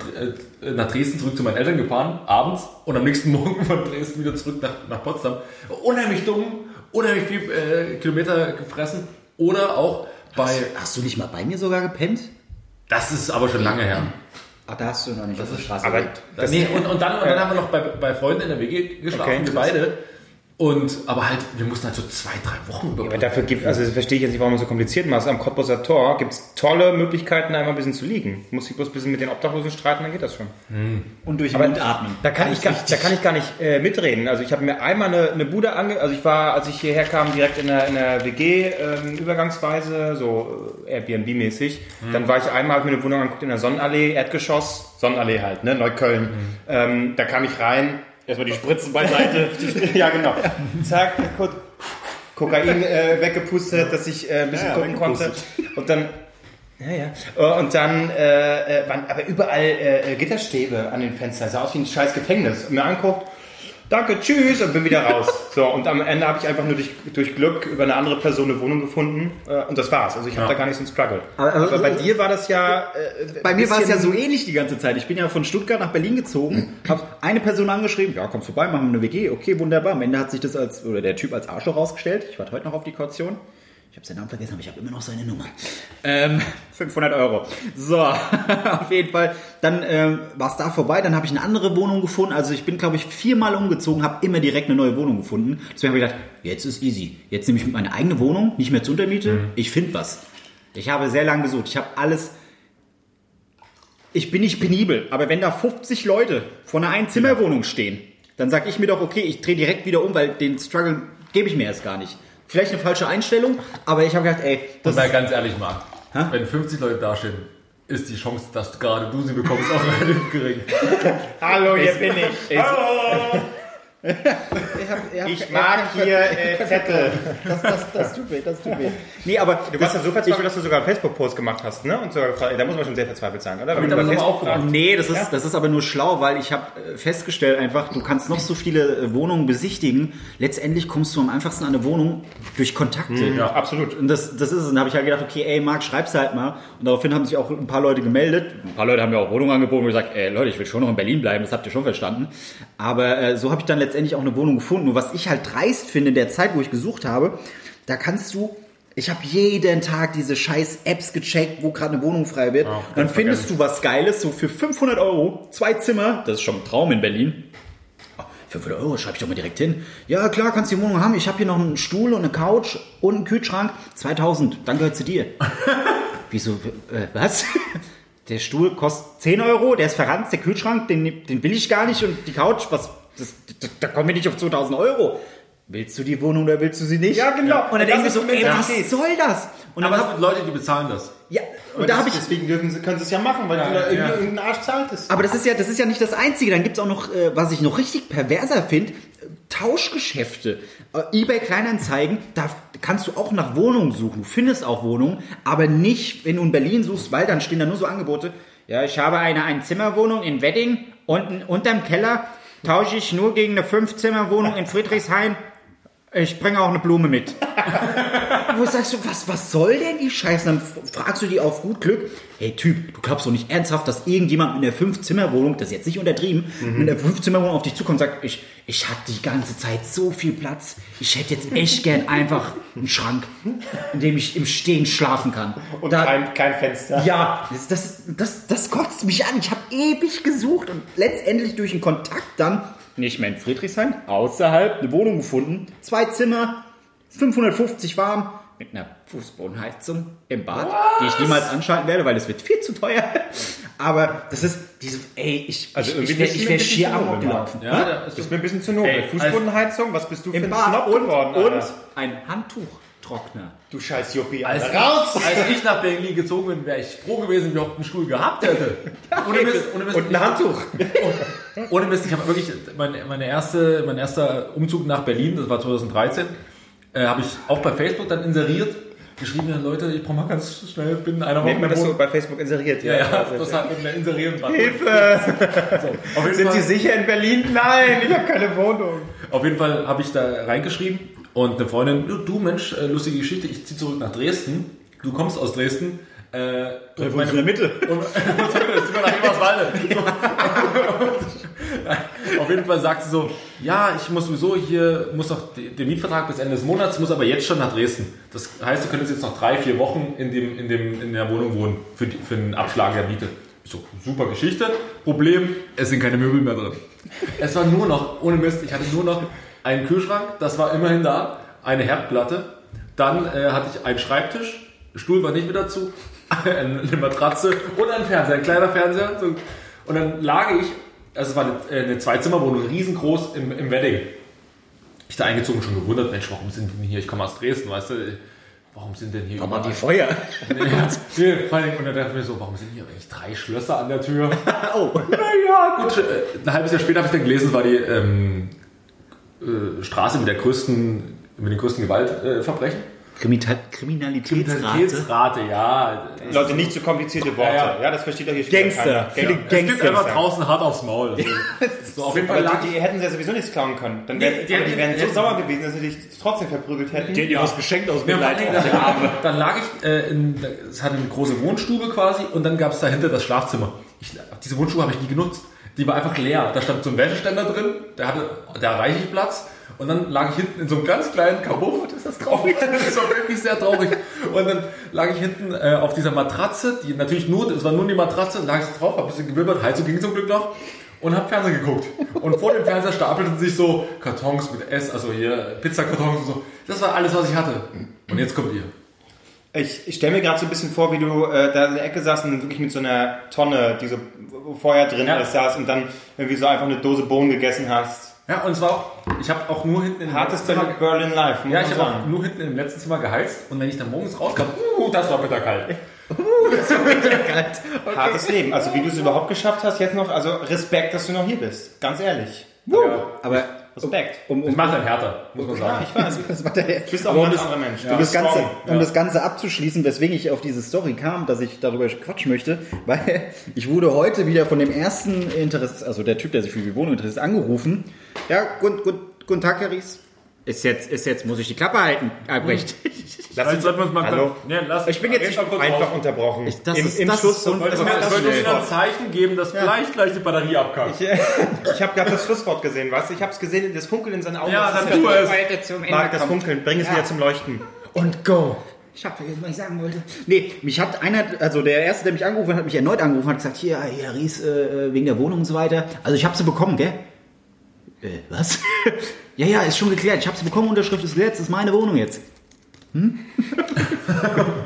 äh, nach Dresden zurück zu meinen Eltern gefahren, abends und am nächsten Morgen von Dresden wieder zurück nach, nach Potsdam. Unheimlich dumm, unheimlich viel äh, Kilometer gefressen. Oder auch bei, Hast du nicht mal bei mir sogar gepennt? das ist aber schon lange her. Ach, da hast du noch nicht auf der Straße Aber. Das, nee, und, und, dann, und dann haben wir noch bei, bei Freunden in der WG geschlafen, Okay, wir beide. Und, aber halt, wir mussten halt so zwei, drei Wochen über. Aber dafür gibt also das verstehe ich jetzt nicht, warum man so kompliziert macht. Am Cottbusser Tor gibt es tolle Möglichkeiten, einmal ein bisschen zu liegen. Muss ich bloß ein bisschen mit den Obdachlosen streiten, dann geht das schon. Und durch den Mund atmen. Da kann, ich gar, da kann ich gar nicht äh, mitreden. Also ich habe mir einmal eine, eine Bude ange... Also ich war, als ich hierher kam, direkt in der, in der WG ähm, übergangsweise, so äh, Airbnb-mäßig. Dann war ich einmal, habe mir eine Wohnung angeguckt in der Sonnenallee, Erdgeschoss, Sonnenallee halt, ne, Neukölln. Ähm, da kam ich rein, erstmal die Spritzen beiseite. ja, genau. Zack, kurz Kokain äh, weggepustet, dass ich äh, ein bisschen Ja, gucken konnte. Und dann ja, ja. Äh, Und dann äh, äh, waren aber überall äh, äh, Gitterstäbe an den Fenstern. Sah aus wie ein scheiß Gefängnis. Und mir anguckt, danke, tschüss und bin wieder raus. So, und am Ende habe ich einfach nur durch, durch Glück über eine andere Person eine Wohnung gefunden. Äh, und das war's. Also ich habe da gar nicht so ein Struggle. Aber- Aber, aber- bei dir war das ja... Äh, Bei mir war es ja so ähnlich die ganze Zeit. Ich bin ja von Stuttgart nach Berlin gezogen, habe eine Person angeschrieben, ja, komm vorbei, machen wir eine WG, okay, wunderbar. Am Ende hat sich das als, oder der Typ als Arschloch rausgestellt. Ich warte heute noch auf die Kaution. Ich habe seinen Namen vergessen, aber ich habe immer noch seine Nummer. Ähm, 500 Euro. So, auf jeden Fall. Dann ähm, war es da vorbei. Dann habe ich eine andere Wohnung gefunden. Also ich bin, glaube ich, viermal umgezogen, habe immer direkt eine neue Wohnung gefunden. Deswegen habe ich gedacht, jetzt ist easy. Jetzt nehme ich meine eigene Wohnung, nicht mehr zur Untermiete. Ich finde was. Ich habe sehr lange gesucht. Ich habe alles ich bin nicht penibel, aber wenn da 50 Leute vor einer Einzimmerwohnung stehen, dann sage ich mir doch, okay, ich drehe direkt wieder um, weil den Struggle gebe ich mir erst gar nicht. Vielleicht eine falsche Einstellung, aber ich habe gedacht, ey, das Und mal ganz ehrlich, Marc, Hä? wenn 50 Leute dastehen, ist die Chance, dass gerade du sie bekommst, auch relativ gering. Hallo, hier bin ich. Ich, hab, Ich mag hier äh, Zettel. das, das, das tut weh, das tut weh. Nee, aber Du warst ja so verzweifelt, dass du sogar einen Facebook-Post gemacht hast, ne? Und sogar gefragt, da muss man schon sehr verzweifelt sein, oder? Wenn ich du aber Facebook aufgemacht. Nee, das ist, das ist aber nur schlau, weil ich habe äh, festgestellt einfach, du kannst noch so viele äh, Wohnungen besichtigen. Letztendlich kommst du am einfachsten an eine Wohnung durch Kontakte. Ja, absolut. Und das, das ist es. Und da habe ich halt gedacht, okay, ey, Marc, schreib's halt mal. Und daraufhin haben sich auch ein paar Leute gemeldet. Ein paar Leute haben mir auch Wohnungen angeboten und gesagt, ey, Leute, ich will schon noch in Berlin bleiben, das habt ihr schon verstanden. Aber äh, so habe ich dann letztendlich auch eine Wohnung gefunden. Und was ich halt dreist finde in der Zeit, wo ich gesucht habe, da kannst du ich habe jeden Tag diese scheiß Apps gecheckt, wo gerade eine Wohnung frei wird. Ja, dann findest vergessen. du was Geiles, so für 500 Euro, zwei Zimmer, das ist schon ein Traum in Berlin. 500 Euro, schreibe ich doch mal direkt hin. Ja, klar, kannst du die Wohnung haben. Ich habe hier noch einen Stuhl und eine Couch und einen Kühlschrank. 2000, dann gehört sie dir. Wieso, äh, was? der Stuhl kostet 10 Euro, der ist verranzt, der Kühlschrank, den, den will ich gar nicht und die Couch, was, das, das, da kommen wir nicht auf 2000 Euro. Willst du die Wohnung oder willst du sie nicht? Ja, genau. Und dann denken wir ist so, ey, was soll das? Und Aber es gibt Leute, die bezahlen das. ja, Und und da habe ich, deswegen dürfen sie, können sie es ja machen, weil Ja, du da ja. irgendeinen Arsch zahltest. aber das ist ja, das ist ja nicht das Einzige. Dann gibt's auch noch, äh, was ich noch richtig perverser finde, Tauschgeschäfte. Äh, eBay Kleinanzeigen, da kannst du auch nach Wohnungen suchen. Du findest auch Wohnungen, aber nicht, wenn du in Berlin suchst, weil dann stehen da nur so Angebote. Ja, ich habe eine Einzimmerwohnung in Wedding und unterm Keller tausche ich nur gegen eine Fünfzimmerwohnung in Friedrichshain. Ich bringe auch eine Blume mit. Wo sagst du, was, was soll denn die Scheiße? Dann fragst du die auf gut Glück, hey Typ, du glaubst doch nicht ernsthaft, dass irgendjemand in der Fünf-Zimmer-Wohnung, das ist jetzt nicht untertrieben, in der Fünf-Zimmer-Wohnung auf dich zukommt und sagt, ich, ich hatte die ganze Zeit so viel Platz, ich hätte jetzt echt gern einfach einen Schrank, in dem ich im Stehen schlafen kann. Und Da- kein, kein Fenster. ja, das, das, das, das kotzt mich an. Ich habe ewig gesucht und letztendlich durch einen Kontakt dann, nicht mehr in Friedrichshain, außerhalb eine Wohnung gefunden. Zwei Zimmer, 550 warm, mit einer Fußbodenheizung im Bad, die ich niemals anschalten werde, weil es wird viel zu teuer. Aber das ist diese, ey, ich, Also ich, ich, ich mir wäre schier nobel, gelaufen. Ja, da Das ist mir ein bisschen zu nobel. Ey, Fußbodenheizung, was bist du für ein Snob und, geworden, und ein Handtuchtrockner. Du scheiß Juppie, Als. Raus! als ich nach Berlin gezogen bin, wäre ich froh gewesen, wenn ich überhaupt einen Stuhl gehabt hätte. ohne Mist, ohne Mist. Und ein Handtuch. Ohne Mist, ich habe wirklich, mein, meine erste, mein erster Umzug nach Berlin, das war 2013, äh, habe ich auch bei Facebook dann inseriert, geschrieben, ja, Leute, ich brauche mal ganz schnell, bin in einer Woche Nennt man das so bei Facebook inseriert? Ja, ja, Also, das hat mit einer inserieren Hilfe! Jeden Sind Fall, Sie sicher in Berlin? Nein, ich habe keine Wohnung. Auf jeden Fall habe ich da reingeschrieben und eine Freundin, du, du Mensch, äh, lustige Geschichte, ich ziehe zurück nach Dresden. Du kommst aus Dresden. Äh, und meine, in der Mitte. und, jetzt sind wir nach Eberswalde. So. Auf jeden Fall sagt sie so, ja, ich muss sowieso hier, muss noch de- den Mietvertrag bis Ende des Monats, muss aber jetzt schon nach Dresden. Das heißt, du könntest jetzt noch drei, vier Wochen in, dem, in, dem, in der Wohnung wohnen für, die, für den Abschlag der Miete. Ich So, super Geschichte. Problem, es sind keine Möbel mehr drin. Es war nur noch, ohne Mist, ich hatte nur noch einen Kühlschrank, das war immerhin da, eine Herdplatte, dann äh, hatte ich einen Schreibtisch, Stuhl war nicht mit dazu, eine Matratze und ein Fernseher, ein kleiner Fernseher. So. Und dann lag ich, also es war eine, äh, eine Zweizimmerwohnung, riesengroß im, im Wedding. Ich da eingezogen schon gewundert, Mensch, warum sind denn hier, ich komme aus Dresden, weißt du, warum sind denn hier überall- Feuer. ja, nee, vor und dann dachte ich mir so, warum sind hier eigentlich drei Schlösser an der Tür? oh. Naja, gut. äh, Ein halbes Jahr später habe ich dann gelesen, es war die ähm, äh, Straße mit der größten, mit den größten Gewaltverbrechen. Kriminal Kriminalitätsrate. Kriminalitätsrate, ja. Leute, nicht zu komplizierte Worte. Ja, Ja, ja. das versteht doch hier Gangster. Viele Genau. Es gibt Gangster. einfach draußen hart aufs Maul. So, auf jeden Fall die, die hätten sie ja sowieso nichts klauen können. Dann Nee, wär, die die hätten- wären so hätten- sauer gewesen, dass sie dich trotzdem verprügelt hätten. Die hat dir was geschenkt aus Ja, Mitleid. Dingen, dann, dann lag ich, äh, in, es hatte eine große Wohnstube quasi und dann gab es dahinter das Schlafzimmer. Ich, diese Wohnstube habe ich nie genutzt. Die war einfach leer. Da stand so ein Wäscheständer drin, der hatte da reichlich Platz. Und dann lag ich hinten in so einem ganz kleinen Kabuff. Das ist das traurig. Das war wirklich sehr traurig. Und dann lag ich hinten äh, auf dieser Matratze, die natürlich nur, es war nur die Matratze, lag ich drauf, hab ein bisschen gewirbelt, Heizung ging zum Glück noch und hab Fernsehen geguckt. Und vor dem Fernseher stapelten sich so Kartons mit S, also hier Pizzakartons und so. Das war alles, was ich hatte. Und jetzt kommt ihr. Ich, ich stelle mir gerade so ein bisschen vor, wie du äh, da in der Ecke saßt und wirklich mit so einer Tonne, die so Feuer drin Ja. alles saß und dann irgendwie so einfach eine Dose Bohnen gegessen hast. Ja, und es war auch, ich habe auch nur hinten im Hartes letzten Zimmer, Berlin Life, muss ja, ich habe auch nur hinten im letzten Zimmer geheizt und wenn ich dann morgens rauskam, uh, das war bitterkalt. Hartes Leben. Also wie du es überhaupt geschafft hast jetzt noch, also Respekt, dass du noch hier bist. Ganz ehrlich. Ja. Aber Respekt. um, Das um, macht einen härter, muss man Ja, sagen. ich weiß. das war der, Du bist auch ein ganz anderer Mensch. um, das Ganze, um das Ganze abzuschließen, weswegen ich auf diese Story kam, dass ich darüber quatschen möchte, weil ich wurde heute wieder von dem ersten Interesse, also der Typ, der sich für die Wohnung interessiert, angerufen. Ja, gut, gut, guten Tag, Herr Ries. Ist jetzt, ist jetzt, muss ich die Klappe halten, Albrecht. Vielleicht sollten wir uns mal Hallo? Nee, lass, Ich bin jetzt mal kurz Einfach raus. unterbrochen. Ich- das Im, ist- im das Schluss ist so, un- Wollte das mir war das ein Zeichen geben, dass vielleicht gleich die Batterie abkackt. Ich, äh, ich habe gerade das Schlusswort gesehen, weißt du? Ich habe es gesehen, das Funkeln in seinen Augen. Ja, das dann tu es. Marc, das. Funkeln, bring es Ja. wieder zum Leuchten. Und go. Ich habe vergessen, was ich sagen wollte. Nee, mich hat einer, also der erste, der mich angerufen hat, hat mich erneut angerufen, hat gesagt, hier, hier Ries, äh, wegen der Wohnung und so weiter. Also ich habe sie bekommen, gell? Äh, was? ja, ja, ist schon geklärt. Ich habe sie bekommen, Unterschrift ist gesetzt, ist meine Wohnung jetzt.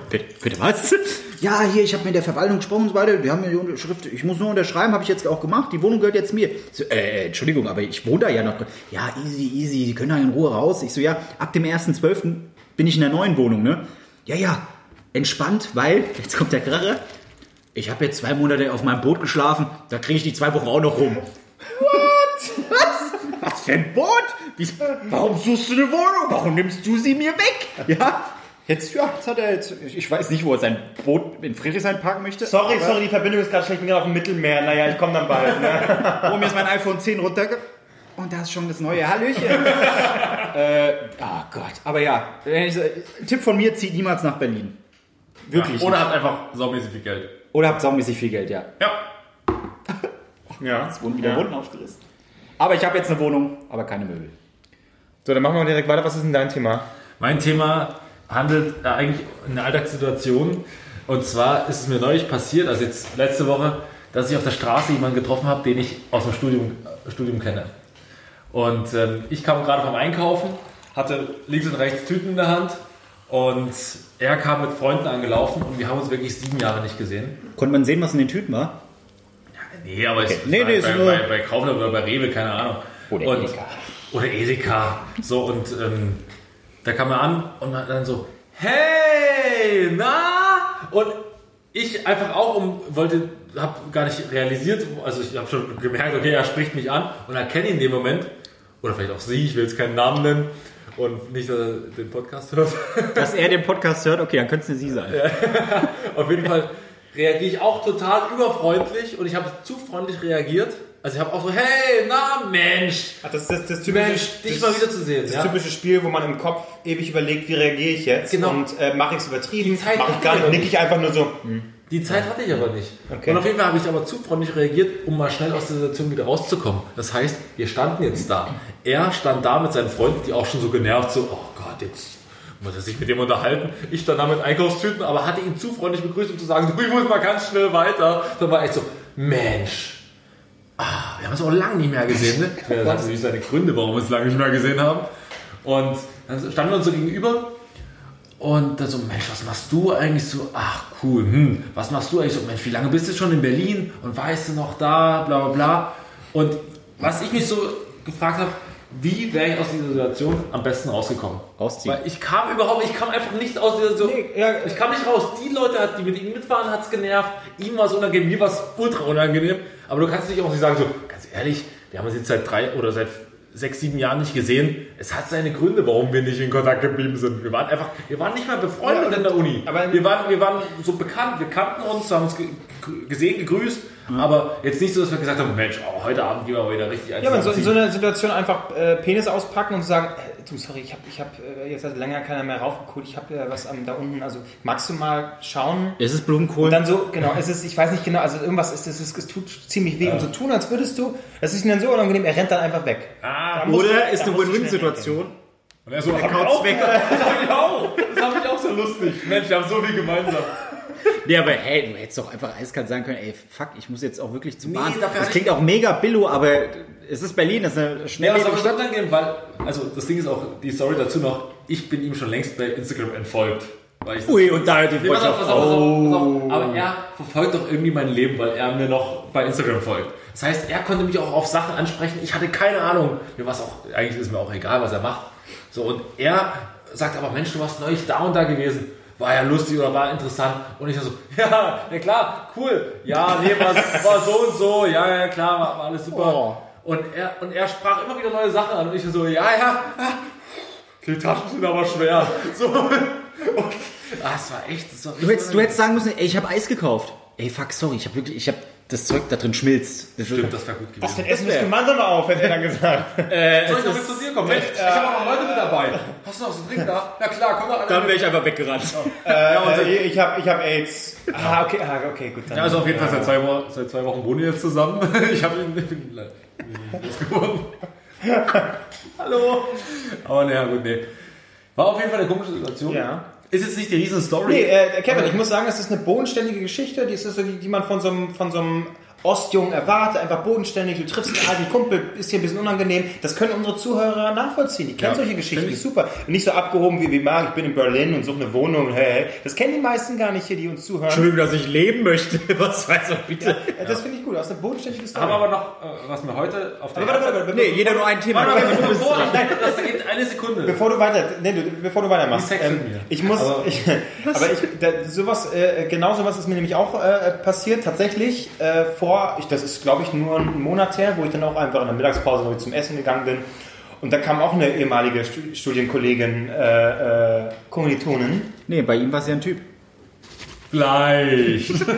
Bitte, bitte was? Ja, hier, ich habe mit der Verwaltung gesprochen und so weiter. Die haben mir die Unterschrift, ich muss nur unterschreiben, habe ich jetzt auch gemacht. Die Wohnung gehört jetzt mir. So, äh, Entschuldigung, aber ich wohne da ja noch drin. Ja, easy, easy, die können da in Ruhe raus. Ich so, ja, ab dem 1.12. bin ich in der neuen Wohnung, ne? Ja, ja, entspannt, weil, jetzt kommt der Kracher, ich habe jetzt zwei Monate auf meinem Boot geschlafen, da kriege ich die zwei Wochen auch noch rum. What? Was? Was? Wie, warum suchst du eine Wohnung? Warum nimmst du sie mir weg? Ja, jetzt, ja, jetzt hat er jetzt, ich weiß nicht, wo er sein Boot in Friedrichshain parken möchte. Sorry, sorry, die Verbindung ist gerade schlecht. Ich bin gerade auf dem Mittelmeer. Naja, ich komme dann bald. Ne? Oh, mir ist mein iPhone 10 runterge... Und da ist schon das neue Hallöchen. äh, ah Gott. Aber ja, wenn ich, Tipp von mir, zieht niemals nach Berlin. Wirklich. Oder hat einfach saumäßig viel Geld. Oder habt saumäßig viel Geld, ja. Ja. Ja. Es wurden wieder Wunden aufgerissen. Aber ich habe jetzt eine Wohnung, aber keine Möbel. So, dann machen wir direkt weiter. Was ist denn dein Thema? Mein Thema handelt äh, eigentlich eine Alltagssituation. Und zwar ist es mir neulich passiert, also jetzt letzte Woche, dass ich auf der Straße jemanden getroffen habe, den ich aus dem Studium, äh, Studium kenne. Und ähm, ich kam gerade vom Einkaufen, hatte links und rechts Tüten in der Hand und er kam mit Freunden angelaufen und wir haben uns wirklich sieben Jahre nicht gesehen. Konnte man sehen, was in den Tüten war? Nee, aber ich, Nee, bei, nee, ist bei, nur- bei, bei Kaufland oder bei Rewe, keine Ahnung. Oder und, Edeka. Oder Edeka. So, und ähm, da kam er an und hat dann so, hey, na? Und ich einfach auch um, wollte, habe gar nicht realisiert, also ich habe schon gemerkt, okay, er spricht mich an und erkenne ihn in dem Moment, oder vielleicht auch sie, ich will jetzt keinen Namen nennen und nicht, dass er den Podcast hört. Dass er den Podcast hört, okay, dann könnte es Sie sein. Auf jeden Fall reagiere ich auch total überfreundlich und ich habe zu freundlich reagiert. Also ich habe auch so, hey, na Mensch, Ach, das ist das, das Mensch, dich mal wieder zu sehen. Das Ja? typische Spiel, wo man im Kopf ewig überlegt, wie reagiere ich jetzt Genau. und äh, mache ich es übertrieben, Die Zeit mache ich gar nicht, nicht. nick ich einfach nur so. Die Zeit hatte ich aber nicht. Okay. Und auf jeden Fall habe ich aber zu freundlich reagiert, um mal schnell aus der Situation wieder rauszukommen. Das heißt, wir standen jetzt da. Er stand da mit seinen Freunden, die auch schon so genervt, so, oh Gott, jetzt muss er sich mit dem unterhalten. Ich stand da mit Einkaufstüten, aber hatte ihn zu freundlich begrüßt, um zu sagen, du, ich muss mal ganz schnell weiter. Dann war ich so, Mensch, ah, wir haben uns auch lange nicht mehr gesehen. Ne? Ich werde sagen, wie seine Gründe, warum wir uns lange nicht mehr gesehen haben. Und dann standen wir uns so gegenüber und dann so, Mensch, was machst du eigentlich so? Ach, cool, hm, was machst du eigentlich so? Mensch, wie lange bist du schon in Berlin und weißt du noch da, bla bla bla. Und was ich mich so gefragt habe, wie wäre ich aus dieser Situation am besten rausgekommen? Rausziehen. Weil ich kam überhaupt, ich kam einfach nicht aus dieser Situation. ja, ich kam nicht raus. Die Leute, die mit ihm mit waren, hat es genervt. Ihm war es unangenehm, mir war es ultra unangenehm. Aber du kannst dich auch nicht sagen, so, ganz ehrlich, wir haben uns jetzt seit drei oder seit sechs, sieben Jahren nicht gesehen. Es hat seine Gründe, warum wir nicht in Kontakt geblieben sind. Wir waren einfach, wir waren nicht mal befreundet Ja, in der Uni. aber- wir waren, wir waren so bekannt, wir kannten uns, haben uns ge ge- gesehen, gegrüßt. Aber jetzt nicht so, dass wir gesagt haben, Mensch, oh, heute Abend gehen wir wieder richtig eins Ja, aber in so, in so einer Situation einfach äh, Penis auspacken und sagen, du, sorry, ich habe ich hab, äh, jetzt hat länger keiner mehr raufgeguckt, ich habe äh, was am, da unten, also magst du mal schauen? Es ist Blumenkohl. Und dann so, genau, es ist, ich weiß nicht genau, also irgendwas ist, es, ist, es tut ziemlich weh und so tun, als würdest du, das ist ihm dann so unangenehm, er rennt dann einfach weg. Ah, musst du- Oder ist eine Win-Win-Situation. Und er so, kaut's auch, weg. das hab ich auch. Das habe ich auch so lustig. Mensch, wir haben so viel gemeinsam. Nee, aber hey, du hättest doch einfach eiskalt sagen können, ey, fuck, ich muss jetzt auch wirklich zum Nee, Bahn. dafür Das klingt auch mega billo, aber es ist Berlin, das ist eine Ja, was schnelllebige aber Stadt. angehen, weil, also das Ding ist auch, die Story dazu noch, ich bin ihm schon längst bei Instagram entfolgt. Weil ich Ui, und da hat die Freundschaft. auf, auf. Aber er verfolgt doch irgendwie mein Leben, weil er mir noch bei Instagram folgt. Das heißt, er konnte mich auch auf Sachen ansprechen. Ich hatte keine Ahnung. Mir war es auch, eigentlich ist mir auch egal, was er macht. So, und er sagt aber, Mensch, du warst neulich da und da gewesen. War ja lustig oder war interessant. Und ich so, ja, ja klar, cool. Ja, nee, war, war so und so. Ja, ja, klar, war, war alles super. Oh. Und, er, und er sprach immer wieder neue Sachen an. Und ich so, ja, ja. Die Taschen sind aber schwer. So. Und, ah, es war echt, das war Du hättest, du hättest sagen müssen, ey, ich habe Eis gekauft. Ey, fuck, sorry, ich habe wirklich, ich habe das Zeug da drin schmilzt. Das Stimmt, das wäre gut gewesen. Dann essen wir es gemeinsam auf, hätte er dann gesagt. Soll ich noch mit zu dir kommen? Mensch, ich habe auch Leute mit dabei. Hast du noch so einen Drink da? Ja klar, komm doch alle Dann wäre ich einfach weggerannt. äh, ich habe ich hab AIDS. Ah, okay, ah, okay, gut. Dann. Ja, also auf jeden Fall seit zwei, Wochen, seit zwei Wochen wohnen wir jetzt zusammen. Ich habe ihn ich bin leider nicht losgeworden. Hallo. Aber naja, gut, nee. War auf jeden Fall eine komische Situation. Ja. Ist jetzt nicht die riesen Story. Nee, äh, Kevin, ich muss sagen, es ist eine bodenständige Geschichte, die, ist so, die, die man von so einem, von so einem Ostjungen erwarte, einfach bodenständig, du triffst einen alten Kumpel, ist hier ein bisschen unangenehm. Das können unsere Zuhörer nachvollziehen. Die kennen Ja, solche Geschichten, die ist super. Und nicht so abgehoben wie, wie Marc, ich bin in Berlin und suche eine Wohnung. Hey, hey. Das kennen die meisten gar nicht hier, die uns zuhören. Entschuldigung, dass ich leben möchte. Was weiß ich bitte? Ja, das finde ich gut, aus der bodenständigen Story. Haben aber noch, äh, was wir heute auf der warte, warte, warte, Nee, jeder nur ein Thema. Warte, warte, bevor, nein, das geht eine Sekunde. Bevor du weiter, nee, du, bevor du weitermachst, ähm, mir. ich muss, aber ich, aber ich, da, sowas, äh, genau sowas ist mir nämlich auch äh, passiert. Tatsächlich äh, vor, ich, das ist glaube ich nur ein Monat her, wo ich dann auch einfach in der Mittagspause ich zum Essen gegangen bin. Und da kam auch eine ehemalige Stu- Studienkollegin, äh, äh, Kommilitonin. Nee, bei ihm war es ja ein Typ. Vielleicht.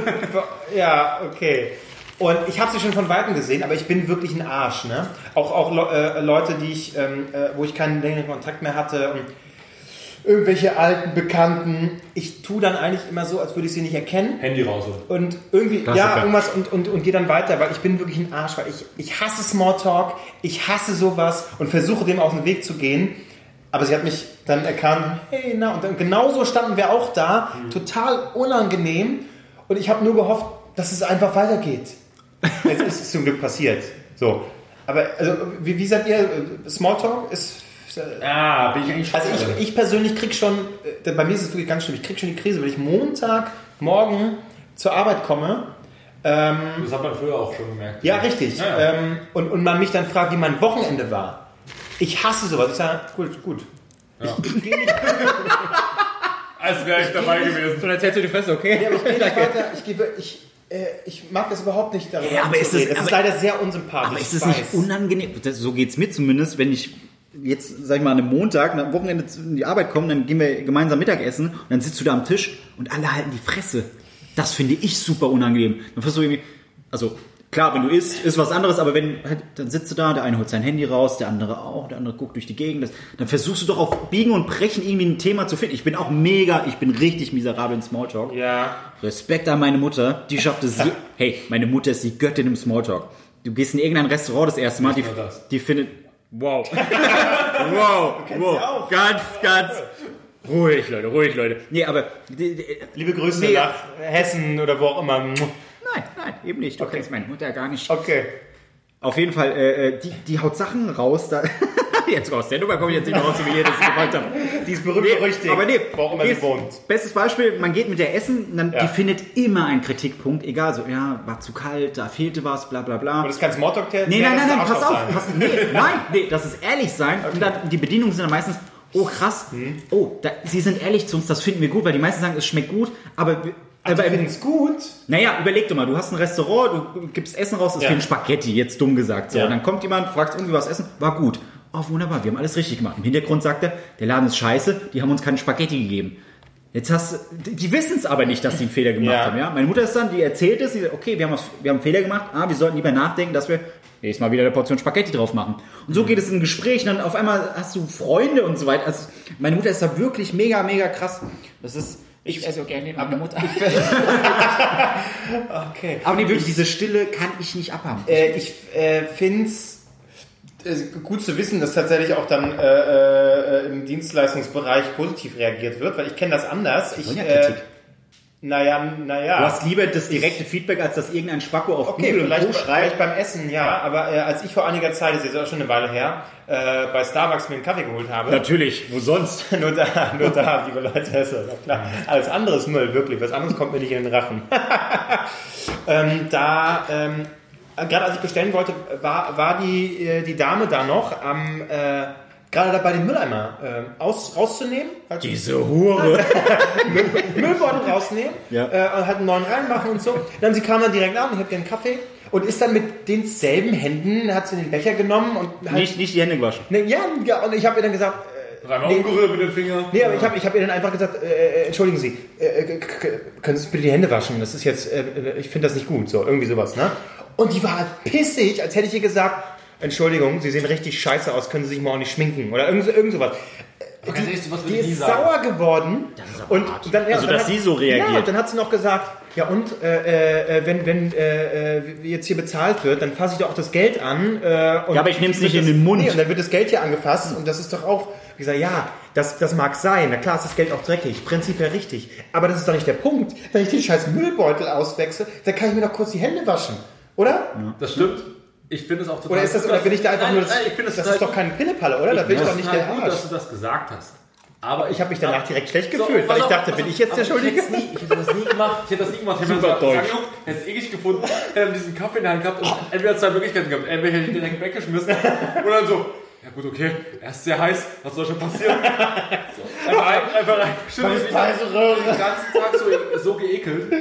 Ja, okay. Und ich habe sie schon von Weitem gesehen, aber ich bin wirklich ein Arsch. Ne? Auch, auch äh, Leute, die ich, ähm, äh, wo ich keinen längeren Kontakt mehr hatte und irgendwelche alten Bekannten. Ich tue dann eigentlich immer so, als würde ich sie nicht erkennen. Handy raus. Und irgendwie, Klassiker. ja, irgendwas und, und, und gehe dann weiter, weil ich bin wirklich ein Arsch, weil ich, ich hasse Smalltalk, ich hasse sowas und versuche dem aus dem Weg zu gehen. Aber sie hat mich dann erkannt, hey, na, und dann genauso standen wir auch da, total unangenehm. Und ich habe nur gehofft, dass es einfach weitergeht. Jetzt ist es zum Glück passiert. So. Aber also, wie, wie seid ihr? Smalltalk ist. Ah, bin ich eigentlich Also ich, ich persönlich krieg schon, äh, bei mir ist es wirklich ganz schlimm, ich krieg schon die Krise, wenn ich Montag morgen zur Arbeit komme. Ähm, Das hat man früher auch schon gemerkt. ja, richtig. Ja, ja. Ähm, und, und man mich dann fragt, wie mein Wochenende war. Ich hasse sowas. Ich sage, gut, gut. Ich gehe nicht, Als wäre ich dabei gewesen. Und erzählst du die Fresse, okay? ja, aber ich geh nicht weiter. Ich, gebe, ich, äh, ich mag das überhaupt nicht darüber Ja, aber ist es- reden. Es ist aber- leider sehr unsympathisch. Aber ist ich es nicht unangenehm? Das, so geht's mir zumindest, wenn ich jetzt, sag ich mal, an einem Montag, am Wochenende in die Arbeit komme, dann gehen wir gemeinsam Mittagessen und dann sitzt du da am Tisch und alle halten die Fresse. Das finde ich super unangenehm. Dann versuchst du irgendwie, also klar, wenn du isst, ist was anderes, aber wenn, halt, dann sitzt du da, der eine holt sein Handy raus, der andere auch, der andere guckt durch die Gegend. Das, dann versuchst du doch auf Biegen und Brechen irgendwie ein Thema zu finden. Ich bin auch mega, ich bin richtig miserabel in Smalltalk. Ja. Respekt an meine Mutter, die schafft es. Hey, meine Mutter ist die Göttin im Smalltalk. Du gehst in irgendein Restaurant das erste Mal, die, die findet. Wow. wow. wow. Ganz, ganz. Ruhig, Leute, ruhig, Leute. Nee, aber. Liebe Grüße Nee. nach Hessen oder wo auch immer. Nein, nein, eben nicht. Du kennst meine Mutter gar nicht. Okay. Auf jeden Fall, äh, äh, die, die haut Sachen raus. Da jetzt raus der Nummer komme ich jetzt nicht mehr raus, wie wir das gemacht haben. Die ist berühmt berüchtigt. Aber nee, sie jetzt- wohnt. Bestes Beispiel, man geht mit der essen, dann, Ja. die findet immer einen Kritikpunkt, egal so, ja, war zu kalt, da fehlte was, bla bla bla. Und das ist kein Smalltalk, der Nee, nein, nein, nein, pass auf. Pass, nee, nein, nee, das ist ehrlich sein. Und dann, die Bedienungen sind dann meistens, oh krass, Mhm. oh, da, sie sind ehrlich zu uns, das finden wir gut, weil die meisten sagen, es schmeckt gut, aber... Die aber finden es gut. naja, überleg doch mal, du hast ein Restaurant, du gibst Essen raus, es Ja. fehlen Spaghetti, jetzt dumm gesagt. So, Ja. und dann kommt jemand, fragt irgendwie was essen, war gut. Oh, wunderbar, wir haben alles richtig gemacht. Im Hintergrund sagt er, der Laden ist scheiße, die haben uns keine Spaghetti gegeben. Jetzt hast du, die- wissen es aber nicht, dass sie einen Fehler gemacht Ja. haben. Ja? Meine Mutter ist dann, die erzählt es, die sagt, okay, wir haben, was, wir haben einen Fehler gemacht, ah, wir sollten lieber nachdenken, dass wir nächstes Mal wieder eine Portion Spaghetti drauf machen. Und so geht es in Gesprächen, dann auf einmal hast du Freunde und so weiter. Also, meine Mutter ist da wirklich mega, mega krass. Das ist, ich esse auch gerne meine Mutter. Okay. Aber nee, wirklich, diese Stille kann ich nicht abhaben. Äh, ich äh, finde es gut zu wissen, dass tatsächlich auch dann äh, äh, im Dienstleistungsbereich positiv reagiert wird, weil ich kenne das anders. Ich, äh. Naja, naja. Du hast lieber das direkte Feedback, als dass irgendein Spacko auf Okay, Google vielleicht, und Co. vielleicht schreibt. beim Essen, ja. Aber äh, als ich vor einiger Zeit, das ist jetzt auch schon eine Weile her, äh, bei Starbucks mir einen Kaffee geholt habe, Natürlich, wo sonst? nur da, nur da, liebe Leute, ist ja klar. Alles andere ist Müll, wirklich. Was anderes kommt mir nicht in den Rachen. ähm, da, ähm, gerade als ich bestellen wollte, war, war die, äh, die Dame da noch am, äh, gerade dabei den Mülleimer äh, aus, rauszunehmen. Halt Diese Hure. Müllbeutel rausnehmen Ja. äh, und halt einen neuen reinmachen und so. Dann sie kam dann direkt an, ich habe den Kaffee und ist dann mit denselben Händen, hat sie den Becher genommen und halt, Nicht, nicht die Hände gewaschen. ne, ja, ja, und ich habe ihr dann gesagt, äh, Dreimal Nee. umgerührt mit dem Finger. Nee, aber ich habe ich hab ihr dann einfach gesagt, äh, äh, entschuldigen Sie, äh, k- können Sie bitte die Hände waschen? Das ist jetzt, äh, äh, ich finde das nicht gut, so irgendwie sowas, ne? Und die war pissig, als hätte ich ihr gesagt, Entschuldigung, Sie sehen richtig scheiße aus, können Sie sich mal auch nicht schminken oder irgend, so- irgend sowas. Würde Die nie ist sagen. sauer geworden. und dann, ja, Also, dann dass hat- sie so reagiert. Ja, und dann hat sie noch gesagt, ja und, äh, äh, wenn, wenn äh, äh, jetzt hier bezahlt wird, dann fasse ich doch auch das Geld an. Äh, und Ja, aber ich nehm's nicht wird in das- den Mund. Nee, und dann wird das Geld hier angefasst und das ist doch auch, ich sage, ja, das, das mag sein, na klar ist das Geld auch dreckig, prinzipiell richtig, aber das ist doch nicht der Punkt. Wenn ich den scheiß Müllbeutel auswechsel, dann kann ich mir doch kurz die Hände waschen. Oder? Das stimmt. Ich finde es auch total Oder ist das, gut, oder bin ich da einfach nein, nur. Nein, ich finde das total ist doch gut. keine Pillepalle, oder? Da bin ich doch nicht der gut, Arsch. dass du das gesagt hast. Aber Ich habe mich danach direkt schlecht So, gefühlt, weil pass ich auf, dachte, pass bin auf, ich jetzt der Schuldige? Ich nie, ich hätte das nie gemacht. Ich hätte das nie gemacht. Ich hätte Super deutsch. gesagt, hätte es eklig gefunden, hätte dann diesen Kaffee in der Hand gehabt und entweder zwei Möglichkeiten gehabt. Entweder hätte ich ihn direkt weggeschmissen oder dann so, ja gut, okay, er ist sehr heiß, was soll schon passieren? So, einfach rein, einfach rein. Stimmt, ich den ganzen Tag so, so geekelt.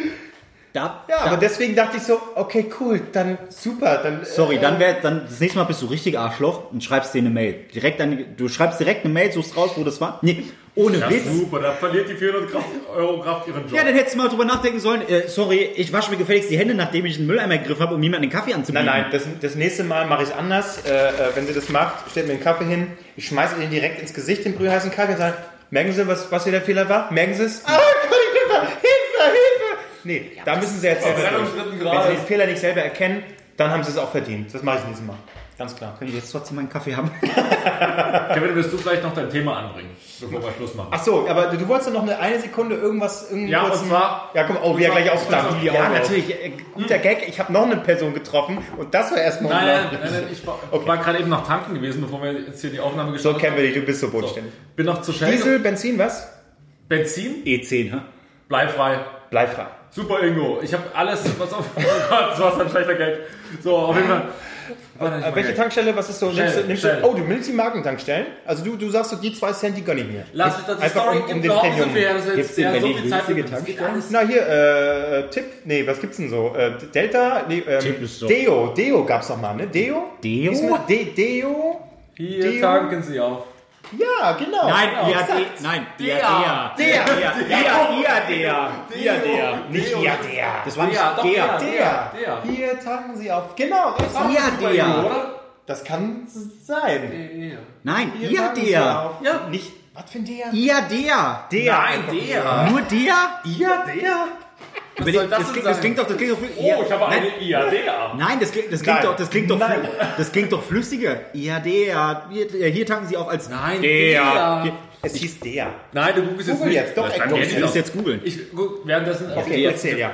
Da, Ja, aber deswegen dachte ich so, okay, cool, dann super, dann. äh, Sorry, dann wär, dann das nächste Mal bist du richtig Arschloch und schreibst dir eine Mail. Direkt an, du schreibst direkt eine Mail, suchst raus, wo das war. Nee, ohne Ja, Witz. super, da verliert die 400 Kraft, Euro Kraft ihren Job. Ja, dann hättest du mal drüber nachdenken sollen. Äh, sorry, ich wasche mir gefälligst die Hände, nachdem ich einen Mülleimer gegriffen habe, um niemanden den Kaffee Nein, anzubieten. nein, das, das nächste Mal mache ich es anders. Äh, äh, wenn sie das macht, stellt mir den Kaffee hin, ich schmeiße den direkt ins Gesicht, den brühheißen Kaffee und sage, merken Sie, was, was hier der Fehler war? Merken Sie es? Ah, Nee, da müssen sie jetzt selber durch. Wenn sie den Fehler nicht selber erkennen, dann haben sie es auch verdient. Das mache ich nächstes Mal. Ganz klar. Kann ich jetzt trotzdem meinen Kaffee haben? Kevin, willst du vielleicht noch dein Thema anbringen, bevor wir Schluss machen? Ach so, aber du, du wolltest doch noch eine, eine Sekunde irgendwas... Ja, und kurzen- zwar- Ja, komm, oh, wie er und gleich und zwar- Ja, Auto. natürlich. äh, Guter Gag. Ich habe noch eine Person getroffen und das war erstmal Nein, nein, nein, nein, ich war, war gerade eben noch tanken gewesen, bevor wir jetzt hier die Aufnahme So gestartet kennen wir haben. dich, du bist so bodenständig. Bin noch zu Shell. Diesel, Benzin, was? Benzin, E10, ha? bleifrei. Bleifrei. Super Ingo. Ich habe alles, was auf. Oh Gott, das war ein schlechter Geld. So, auf jeden Fall. Warte, Äh, welche Geld. Tankstelle, was ist so? Shell, nimmst du, nimmst du, oh, du nimmst die Markentankstellen? Also du, du sagst so, die zwei Cent, die gönn ich mir. Lass mich das die Einfach Story um- um gibt den Premium. so Gibt's jetzt in so Berlin Zeit günstige Tankstellen? Na hier, äh, Tipp, nee, was gibt's denn so? Äh, Delta, nee, ähm, Tipp ist so. Deo, Deo gab's doch mal, ne? Deo? Deo? Ist mit De Deo? Hier Deo? tanken sie auf. Ja, genau. Nein, genau, de, nein, Der. ja, der. Der. Ja, ja, der. Ja, der. Nicht ja, der. Das war nicht Der, der. der. Der. Der. Hier tanken sie auf. Genau, das, oder? das kann sein. Der. Nein, Hier ja. Nicht, was für ein der? Ja, der. Der. Nein, der. Nur der? Ja, der. Was soll das das, denn klingt, das klingt doch, das klingt doch, Oh, ich habe nein, eine Ja, der. nein, das, klingt- das klingt Nein. doch, das klingt doch, Nein. das klingt doch flüssiger. Ja, der. Hier, hier tanken Sie auf als Nein, der. Es hieß der. Nein, du googelst jetzt Google nicht. jetzt, doch, Das ich Ich muss jetzt googeln. Ich währenddessen. Okay, Der. erzähl, ja.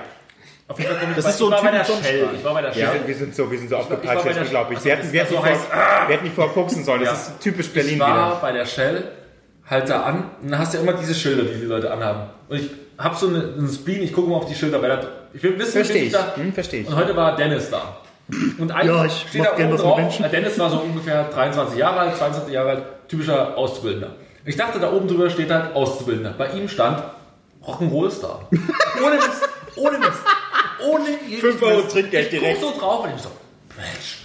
Auf jeden Fall komme ich Das bei- ist so ich ein war bei der Typ Shell. Ich war bei der Wir Shell. sind, wir sind so, wir sind so ich war aufgepeitscht der- unglaublich. also Wir hätten, wir, ja nicht so vor, wir hätten nicht vorher gucken sollen. Das Ja. ist typisch Berlin Ich war wieder. bei der Shell, halt da an, und dann hast du ja immer diese Schilder, die die Leute anhaben. Und ich habe so eine, einen Spleen, ich gucke mal auf die Schilder, weil ich will wissen, Verstehe wen ich. da. Hm, verstehe ich. Und heute war Dennis da. Und eigentlich Ja, ich steht da oben drauf, äh, Dennis war so ungefähr 23 Jahre alt, 22 Jahre alt, typischer Auszubildender. Ich dachte, da oben drüber steht halt Auszubildender. Bei ihm stand Rock'n'Roll-Star. ohne Mist, ohne Mist. Ohne jeden Fünf Euro Mist. Trinkgeld ich direkt. guck so drauf und ich so, Mensch,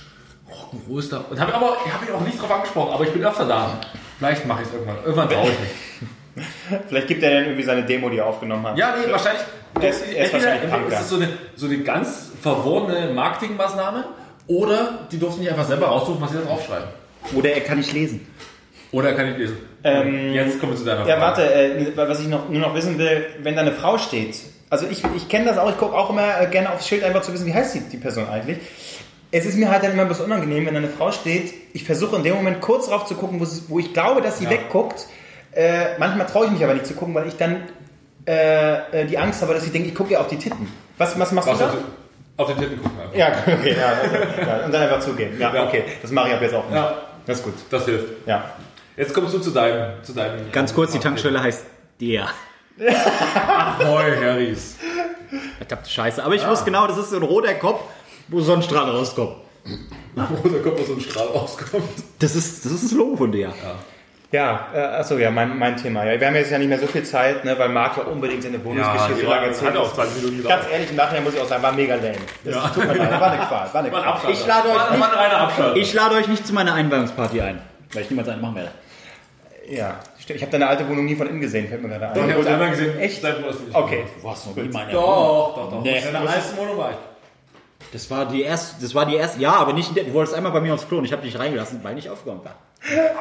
Rock'n'Roll-Star. Und habe ich habe ihn auch nicht drauf angesprochen, aber ich bin öfter da. Vielleicht mache ich es irgendwann. Irgendwann traue ich mich. Vielleicht gibt er dann irgendwie seine Demo, die er aufgenommen hat. Ja, nee, wahrscheinlich. Er ist- er ist wahrscheinlich entweder ist es so eine, so eine ganz verworrene Marketingmaßnahme oder die durften nicht einfach selber raussuchen, was sie da draufschreiben. Oder er kann nicht lesen. Oder kann ich lesen. Ähm, Jetzt kommen wir zu deiner Frage. Ja, warte, äh, was ich noch, nur noch wissen will, wenn da eine Frau steht, also ich, ich kenne das auch, ich gucke auch immer äh, gerne aufs Schild, einfach zu wissen, wie heißt die, die Person eigentlich. Es ist mir halt dann immer ein bisschen unangenehm, wenn da eine Frau steht, ich versuche in dem Moment kurz drauf zu gucken, wo, sie, wo ich glaube, dass sie Ja. wegguckt. Äh, manchmal traue ich mich aber nicht zu gucken, weil ich dann äh, äh, die Angst habe, dass sie denkt, ich gucke ihr auf die Titten. Was, was machst Was du da? auf, auf den Titten gucken einfach. Ja, okay, ja, also, ja, und dann einfach zugeben. Ja, Ja. okay, das mache ich ab jetzt auch nicht. Ja. Das ist gut. Das hilft. Ja. Jetzt kommst du zu deinem. Zu deinem Ganz kurz, die Tankstelle heißt der. Hoi, Harrys. Verdammte Scheiße. Aber ich wusste genau, das ist so ein roter Kopf, wo Sonnenstrahl rauskommt. Wo da kommt, wo so ein Strahl rauskommt. Das ist, das ist das Logo von der. Ja, äh, achso, ja, mein, mein Thema. Ja, wir haben jetzt ja nicht mehr so viel Zeit, ne, weil Marc ja unbedingt seine Wohnungsgeschichte die lang erzählt hat auch 20 Minuten. Ganz ehrlich, im Nachhinein muss ich auch sagen, war mega lame. Das Ja. tut mir leid, war eine Qual, war eine War ein Qual. Ich lade euch nicht- War ein. Ich lade euch nicht zu meiner Einweihungsparty ein. Weil ich niemals einen machen werde. Ja, stimmt. Ich habe deine alte Wohnung nie von innen gesehen, fällt mir gerade ein. Ich habe es einmal gesehen. Echt? Okay. Du warst noch nie meine Doch, doch, doch. Nee. In deiner alten Wohnung war ich. Das war die erste, das war die erste, ja, aber nicht, du wolltest einmal bei mir aufs Klo und ich habe dich reingelassen, weil ich aufgeräumt war.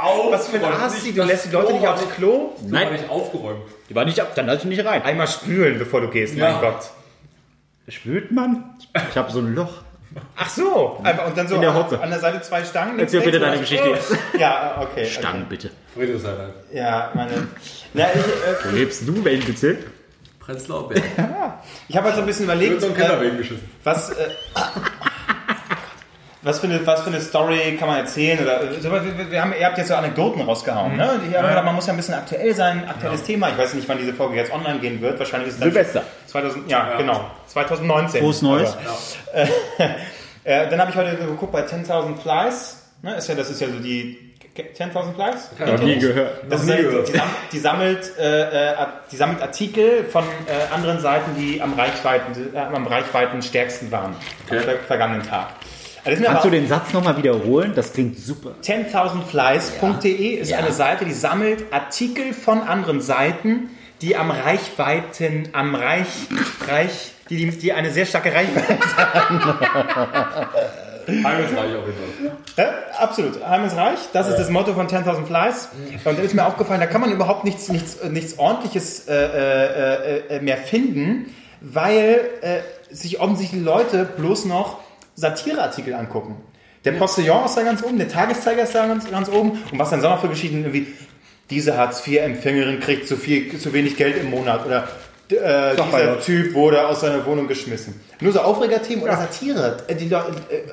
Auf, Was für ein Assi, du lässt die Leute nicht aufs Klo? Nein. Nein, nicht aufgeräumt. die war nicht ab, dann lass ich nicht rein. Einmal spülen, bevor du gehst, Ja. mein Gott. Spült man? Ich habe so ein Loch. Ach so, einfach und dann so In der an- Hocke. an der Seite zwei Stangen. Erzähl bitte deine? Geschichte Ja, okay. Stangen, bitte. Friedrichshain. Okay. Ja, meine. Na, ich, äh, Wo lebst du, welchen Bezirk? Prenzlauer Berg. ich habe halt so ein bisschen überlegt, so äh, was, äh, was für, eine, was für eine Story kann man erzählen? Oder, so, wir, wir haben, ihr habt jetzt so Anekdoten rausgehauen. Ne? Hier haben wir gedacht, man muss ja ein bisschen aktuell sein, aktuelles Thema. Ich weiß nicht, wann diese Folge jetzt online gehen wird. Wahrscheinlich ist es dann Silvester. 2000, ja, genau. 2019. Frohes Neues. Aber, äh, dann habe ich heute geguckt bei 10.000 Flies. Ne? Ist ja, das ist ja so die 10.000 Flies? Noch nie gehört. Das ist, die, die, sam- die, sammelt, äh, äh, die sammelt Artikel von äh, anderen Seiten, die am Reichweiten, äh, am Reichweiten stärksten waren am ver vergangenen Tag. Also Kannst du den Satz nochmal wiederholen? Das klingt super. 10.000flies.de ist Ja. eine Seite, die sammelt Artikel von anderen Seiten, die am Reichweiten, am Reich, Reich, die, die, die eine sehr starke Reichweite Heimesreich auf jeden Fall. Ja, absolut. Heim ist reich. Das ist das Motto von 10.000 Flies. Und da ist mir aufgefallen, da kann man überhaupt nichts, nichts, nichts ordentliches äh, äh, äh, mehr finden, weil äh, sich offensichtlich Leute bloß noch Satireartikel angucken. Der Postillon ist da ganz oben, der Tageszeiger ist da ganz, ganz oben. Und was dann so noch für Geschichten irgendwie, diese Hartz-IV-Empfängerin kriegt zu, viel, zu wenig Geld im Monat oder äh, dieser Typ wurde aus seiner Wohnung geschmissen. Nur so Aufregerthemen oder Satire. Äh, Die, äh,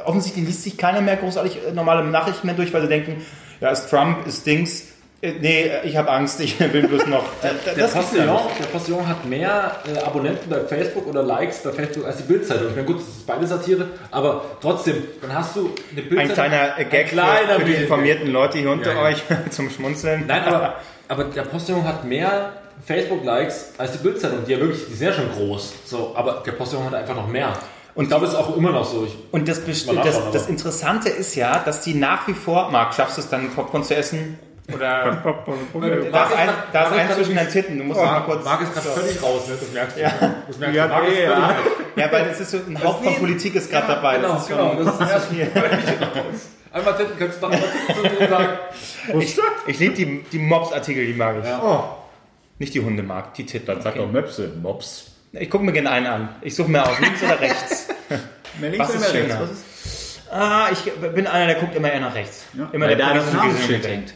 offensichtlich liest sich keiner mehr großartig äh, normale Nachrichten mehr durch, weil sie denken, ja, ist Trump, ist Dings. Äh, Nee, äh, ich habe Angst, ich will bloß noch. Der ja Postillon, der Postillon hat mehr Abonnenten bei Facebook oder Likes bei Facebook als die Bildzeitung. Ich meine, gut, das ist beide Satire, aber trotzdem, dann hast du eine Bildzeitung. Ein kleiner Gag ein kleiner für, für die informierten Leute hier unter Ja, ja. euch zum Schmunzeln. Nein, aber, aber der Postillon hat mehr Facebook-Likes als die Bildzeitung. Die ja wirklich, die sind ja schon groß. So, aber der Postillon hat einfach noch mehr. Und ich glaube, es ist auch immer noch so. Ich, Und das, das, das Interessante ist ja, dass die nach wie vor, Marc, schaffst du es dann Popcorn zu essen? Oder da ist ein, da ist ein zwischen deinen Titten, du musst noch mal kurz. Marc ist gerade völlig raus, ne? das merkst du. Ja. Das merkst du. Marc ist völlig raus. Ja, weil das ist so ein Hauch von Politik ist gerade dabei. Genau, das ist genau. schon, Das ist erst raus. Einmal Titten, kannst du dann mal Titten sagen. ich ich liebe die, die Mobs-Artikel, die mag ich. Ja. Nicht die Hunde mag, die Titten. Sag doch Möpse, Mops. Ich gucke mir gerne einen an. Ich suche mir aus, links oder rechts. Mehr links Was oder ist mehr rechts? schöner? Was ist? Ah, ich bin einer, der guckt immer eher nach rechts. Ja, Immer weil der da das Namensschild hängt.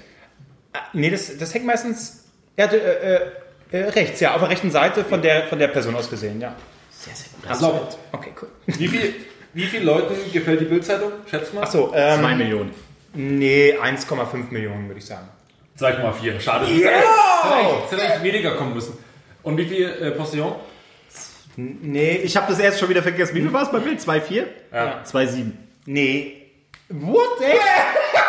Ah, Nee, das, das hängt meistens ja, d- äh, äh, rechts, ja, auf der rechten Seite von der, von der Person aus gesehen, ja. Sehr, sehr gut. Auf. Okay, cool. Wie viel, wie vielen Leuten gefällt die Bildzeitung? Schätz mal. Achso, ähm, Zwei Millionen. nee, 1,5 Millionen würde ich sagen. 2,4. Schade. Eigentlich- es hätte eigentlich weniger kommen müssen. Und wie viel äh, Postillon? Nee, Ich habe das erst schon wieder vergessen. Wie viel war es bei Bild? 2,4? Ja. 2,7. nee. What? Ey?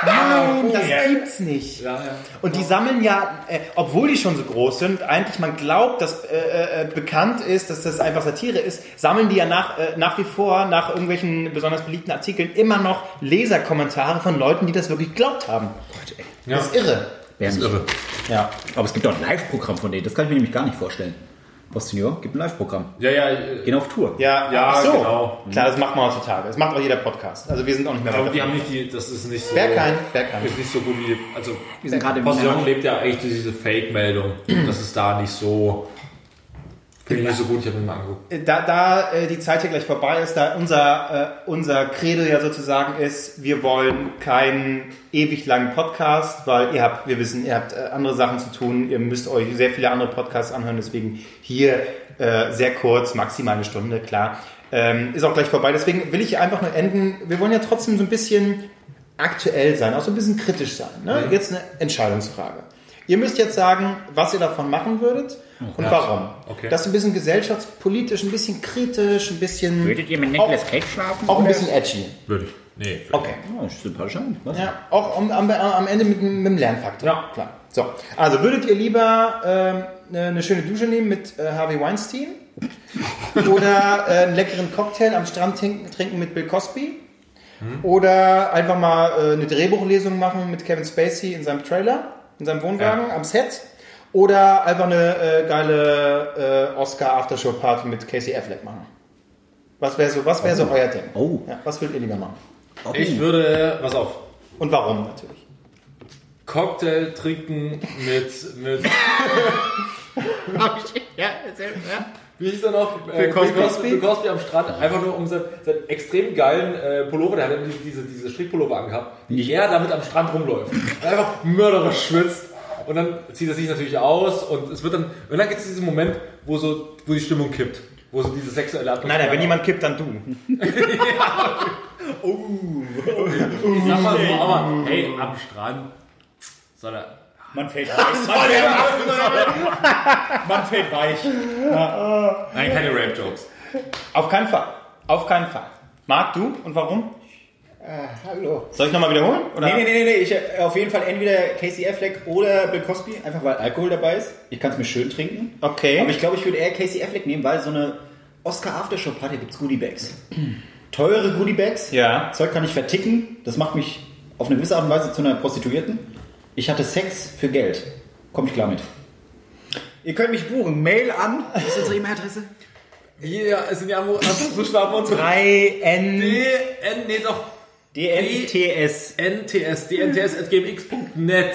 Nein, das gibt's nicht. Ja, ja. Und die sammeln ja, äh, obwohl die schon so groß sind, eigentlich man glaubt, dass äh, äh, bekannt ist, dass das einfach Satire ist, sammeln die ja nach, äh, nach wie vor, nach irgendwelchen besonders beliebten Artikeln, immer noch Leserkommentare von Leuten, die das wirklich geglaubt haben. Ja. Das ist irre. Wäre nicht. irre. Ja. Aber es gibt auch ein Live-Programm von denen. Das kann ich mir nämlich gar nicht vorstellen. Postillon gibt ein Live-Programm. Ja, ja. äh, Gehen auf Tour. Ja, Ja, ach so. genau. Klar, das macht man heutzutage. Das macht auch jeder Podcast. Also wir sind auch nicht mehr Aber die haben nicht die, das ist nicht so. Berghain, Berghain. Ist nicht so gut wie, also, Wir sind gerade im Postillon lebt ja eigentlich durch diese Fake-Meldung. Das ist da nicht so, ich nicht so gut, ich habe ihn mal angeguckt. Da, da äh, die Zeit hier gleich vorbei ist, da unser, äh, unser Credo ja sozusagen ist, wir wollen keinen ewig langen Podcast, weil ihr habt, wir wissen, ihr habt äh, andere Sachen zu tun, ihr müsst euch sehr viele andere Podcasts anhören, deswegen hier äh, sehr kurz, maximal eine Stunde, klar. Ähm, ist auch gleich vorbei, deswegen will ich einfach nur enden, wir wollen ja trotzdem so ein bisschen aktuell sein, auch so ein bisschen kritisch sein. Ne? Jetzt eine Entscheidungsfrage. Ihr müsst jetzt sagen, was ihr davon machen würdet und warum. Okay. Das ist ein bisschen gesellschaftspolitisch, ein bisschen kritisch, ein bisschen. Würdet ihr mit Nicolas Cage schlafen? Auch ein bisschen edgy. Würde ich. Nee. Okay. Oh, ist sympathisch? Ja, auch am, am, am Ende mit, mit dem Lernfaktor. Ja. klar. So, also würdet ihr lieber ähm, eine schöne Dusche nehmen mit äh, Harvey Weinstein oder äh, einen leckeren Cocktail am Strand trinken, trinken mit Bill Cosby oder einfach mal äh, eine Drehbuchlesung machen mit Kevin Spacey in seinem Trailer, in seinem Wohnwagen am Set oder einfach eine äh, geile äh, Oscar Aftershow Party mit Casey Affleck machen. Was wäre so, was wäre so euer Ding? Oh. Ja, was würdet ihr lieber machen? Ich würde, pass auf, Und warum natürlich? Cocktail trinken mit, mit ja, erzähl, ja. Wie hieß er noch? Äh, Bill Cosby. Bill Cosby, Bill Cosby am Strand, einfach nur um seinen, seinen extrem geilen äh, Pullover, der hat ja diese, diese Strickpullover angehabt, wie er damit am Strand rumläuft. Einfach mörderisch schwitzt. Und dann zieht er sich natürlich aus und es wird dann, und dann gibt es diesen Moment, wo so, wo die Stimmung kippt. Wo so diese sexuelle Atmosphäre. Nein, nein, wenn jemand kippt, dann du. Ich sag mal so, aber hey, am Strand soll er. Man fällt weich. Man fällt, man fällt weich. Nein, keine Rape-Jokes. Auf keinen Fall. Auf keinen Fall. Marc, du? Und warum? Hallo. Soll ich nochmal wiederholen? Oder? Nee, nee, nee, nee, ich, äh, auf jeden Fall entweder Casey Affleck oder Bill Cosby, einfach weil Alkohol dabei ist. Ich kann es mir schön trinken. Okay. Aber ich glaube, ich würde eher Casey Affleck nehmen, weil so eine Oscar Aftershow Party gibt's Goodie Bags. Teure Goodie Bags. Ja. Zeug kann ich verticken. Das macht mich auf eine gewisse Art und Weise zu einer Prostituierten. Ich hatte Sex für Geld. Komme ich klar mit. Ihr könnt mich buchen. Mail an. Was ist unsere E-Mail-Adresse? Hier sind ja so starten wir uns. 3N. D, N, nee, doch. DNTS. NTS, dnts.gmx.net.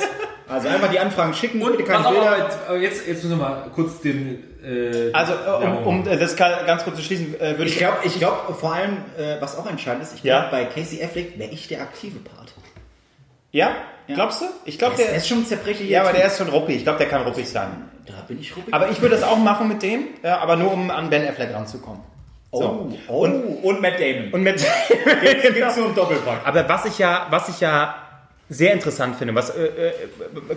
Also einfach die Anfragen schicken. Und bitte keine Bilder. aber jetzt, jetzt müssen wir mal kurz den. Äh, Also, äh, um, um äh, das ganz kurz zu schließen, würde ich... Ich glaube, ich glaub, vor allem, was auch entscheidend ist, ich Ja. glaube, bei Casey Affleck wäre ich der aktive Part. Ja? Ja. Glaubst du? Ich glaube, Der, der, ist schon ein zerbrechlicher Ja, aber Typ. der ist schon ruppig. Ich glaube, der kann ruppig sein. Da bin ich ruppig. Aber ich würde das auch machen mit dem, ja, aber nur um an Ben Affleck ranzukommen. oh, oh. Und, und Matt Damon. Und mit... gibt's so einen Doppelpack. Aber was ich ja, was ich ja sehr interessant finde, was äh, äh,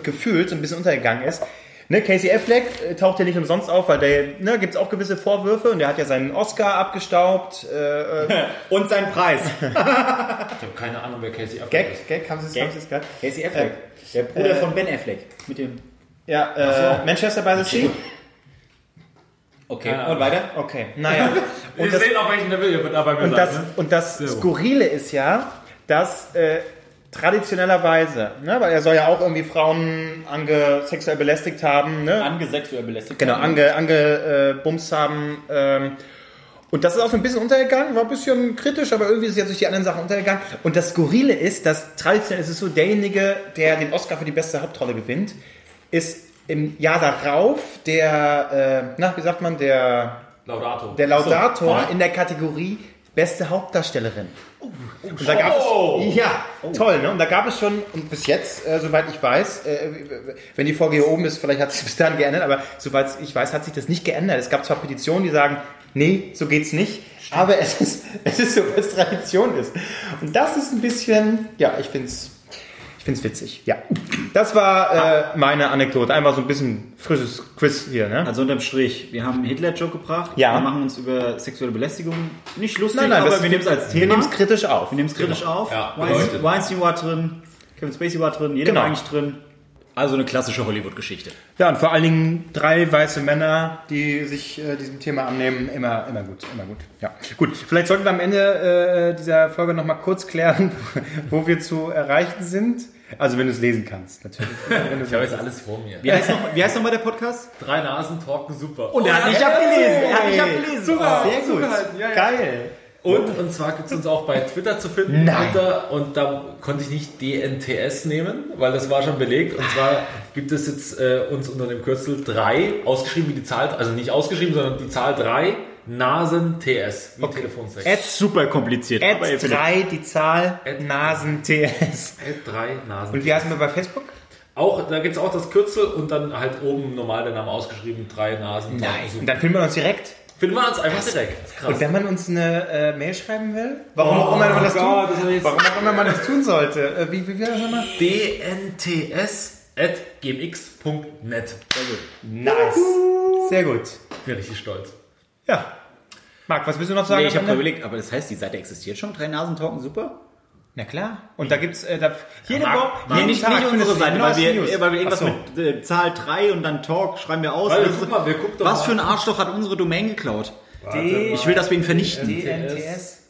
gefühlt so ein bisschen untergegangen ist, ne, Casey Affleck äh, taucht ja nicht umsonst auf, weil der, ne, gibt es auch gewisse Vorwürfe und der hat ja seinen Oscar abgestaubt. Äh, äh, Und sein Preis. ich habe keine Ahnung, wer Casey Affleck ist. Gag, Gag, haben Sie es Gag. haben Sie es gerade? Casey Affleck. der Bruder von Ben Affleck. Mit dem. Ja, äh, Manchester by the Sea? Okay, und weiter? Okay, naja. Wir das- sehen, auf welchen Level ihr dabei Und seid, das, ne? und das Skurrile ist ja, dass äh, traditionellerweise, ne, weil er soll ja auch irgendwie Frauen ange, sexuell belästigt haben, ne? Angesexuell belästigt. Genau, ange, ange äh, bumst haben. Ähm, und das ist auch so ein bisschen untergegangen, war ein bisschen kritisch, aber irgendwie ist es jetzt durch die anderen Sachen untergegangen. Und das Skurrile ist, dass traditionell ist es so, derjenige, der den Oscar für die beste Hauptrolle gewinnt, ist im Jahr darauf der, äh, na, wie sagt man, der, Laudato. der Laudator in der Kategorie beste Hauptdarstellerin. Und da gab es, ja, toll, ne? Und da gab es schon, und bis jetzt, äh, soweit ich weiß, äh, wenn die Folge hier oben ist, vielleicht hat sich bis dahin geändert, aber soweit ich weiß, hat sich das nicht geändert. Es gab zwar Petitionen, die sagen, nee, so geht's nicht, aber es ist, es ist so, was Tradition ist. Und das ist ein bisschen, ja, ich find's, ich find's witzig, ja. Das war äh, meine Anekdote, einfach so ein bisschen frisches Quiz hier, ne? Also unterm Strich, wir haben einen Hitler-Joke gebracht. Ja. Wir machen uns über sexuelle Belästigung nicht lustig, Nein, nein, aber wir nehmen es als Wir Thema. nehmen es kritisch auf. Wir nehmen es kritisch auf. Ja, Weinstein. Weinstein war drin, Kevin Spacey war drin, jeder Genau. war eigentlich drin. Also eine klassische Hollywood-Geschichte. Ja, und vor allen Dingen drei weiße Männer, die sich äh, diesem Thema annehmen, immer, immer gut, immer gut. Ja, gut. Vielleicht sollten wir am Ende äh, dieser Folge nochmal kurz klären, wo wir zu erreichen sind. Also wenn du es lesen kannst, natürlich. Ich habe jetzt alles vor mir. Wie heißt, noch, wie heißt nochmal der Podcast? Drei Nasen talken super. Und er hat nicht abgelesen. Er hat nicht abgelesen. Super, Oh. sehr gut. Zugehalten, ja, ja. Geil. Und, und zwar gibt es uns auch bei Twitter zu finden. Nein. Unter, und da konnte ich nicht DNTS nehmen, weil das war schon belegt. Und zwar gibt es jetzt äh, uns unter dem Kürzel 3, ausgeschrieben wie die Zahl, also nicht ausgeschrieben, sondern die Zahl 3, Nasen TS, wie Telefonsex. Add, Super kompliziert. Findet- 3, die Zahl Add- Nasen TS. Add 3 Nasen. Und wie heißen wir bei Facebook? Auch, da gibt es auch das Kürzel und dann halt oben normal der Name ausgeschrieben, drei Nasen. talken Und super. dann finden wir uns direkt. Finden wir uns einfach direkt. Krass. Und wenn man uns eine äh, Mail schreiben will, warum auch immer man das, Gott, tun, das ich warum auch immer man das tun sollte, äh, wie, wie wäre das nochmal? dnts.gmx.net. Nice. Sehr gut. Bin richtig stolz. Ja. Marc, was willst du noch sagen? Nee, ich habe überlegt, aber das heißt, die Seite existiert schon? Drei Nasen talken super? Na klar. Und da gibt's äh, da, jede Woche, jeden nicht, Tag nicht unsere Seite, weil wir, News. weil wir irgendwas so. mit äh, Zahl 3 und dann Talk schreiben wir aus. Weil, guck mal, wir gucken doch was mal. für ein Arschloch hat unsere Domain geklaut? D- Ich will das wegen vernichten. DNTS.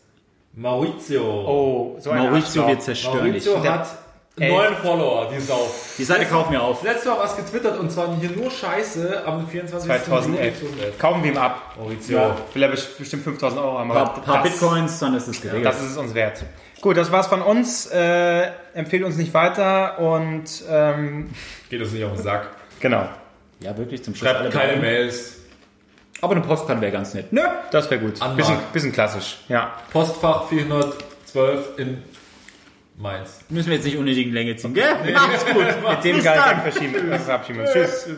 Maurizio. Oh, so ein Maurizio Arschloch. wird zerstören. dich. Maurizio hat Elf. neun Follower, die Sau. Die Seite kaufen wir auf. Letztes Mal was getwittert und zwar hier nur Scheiße am 24. 2011. Juli 2011. Kaufen wir ihm ab. Maurizio. Ja, will er best- bestimmt 5000 Euro haben. Ein paar, Bitcoins, dann ist es geregelt. Das ist es uns wert. Gut, das war's von uns. Äh, empfehlt uns nicht weiter und ähm, Geht uns nicht auf den Sack. genau. ja, wirklich zum Schluss. alle Schreibt keine. Mails. Aber eine Postkarte wäre ganz nett. Nö. Das wäre gut. Anmark. Bisschen, bisschen klassisch. Ja. Postfach 412 in Mainz. Müssen wir jetzt nicht unnötig in Länge ziehen, gell? Macht's gut. Mit dem Geil verschieben. Wir uns. Tschüss.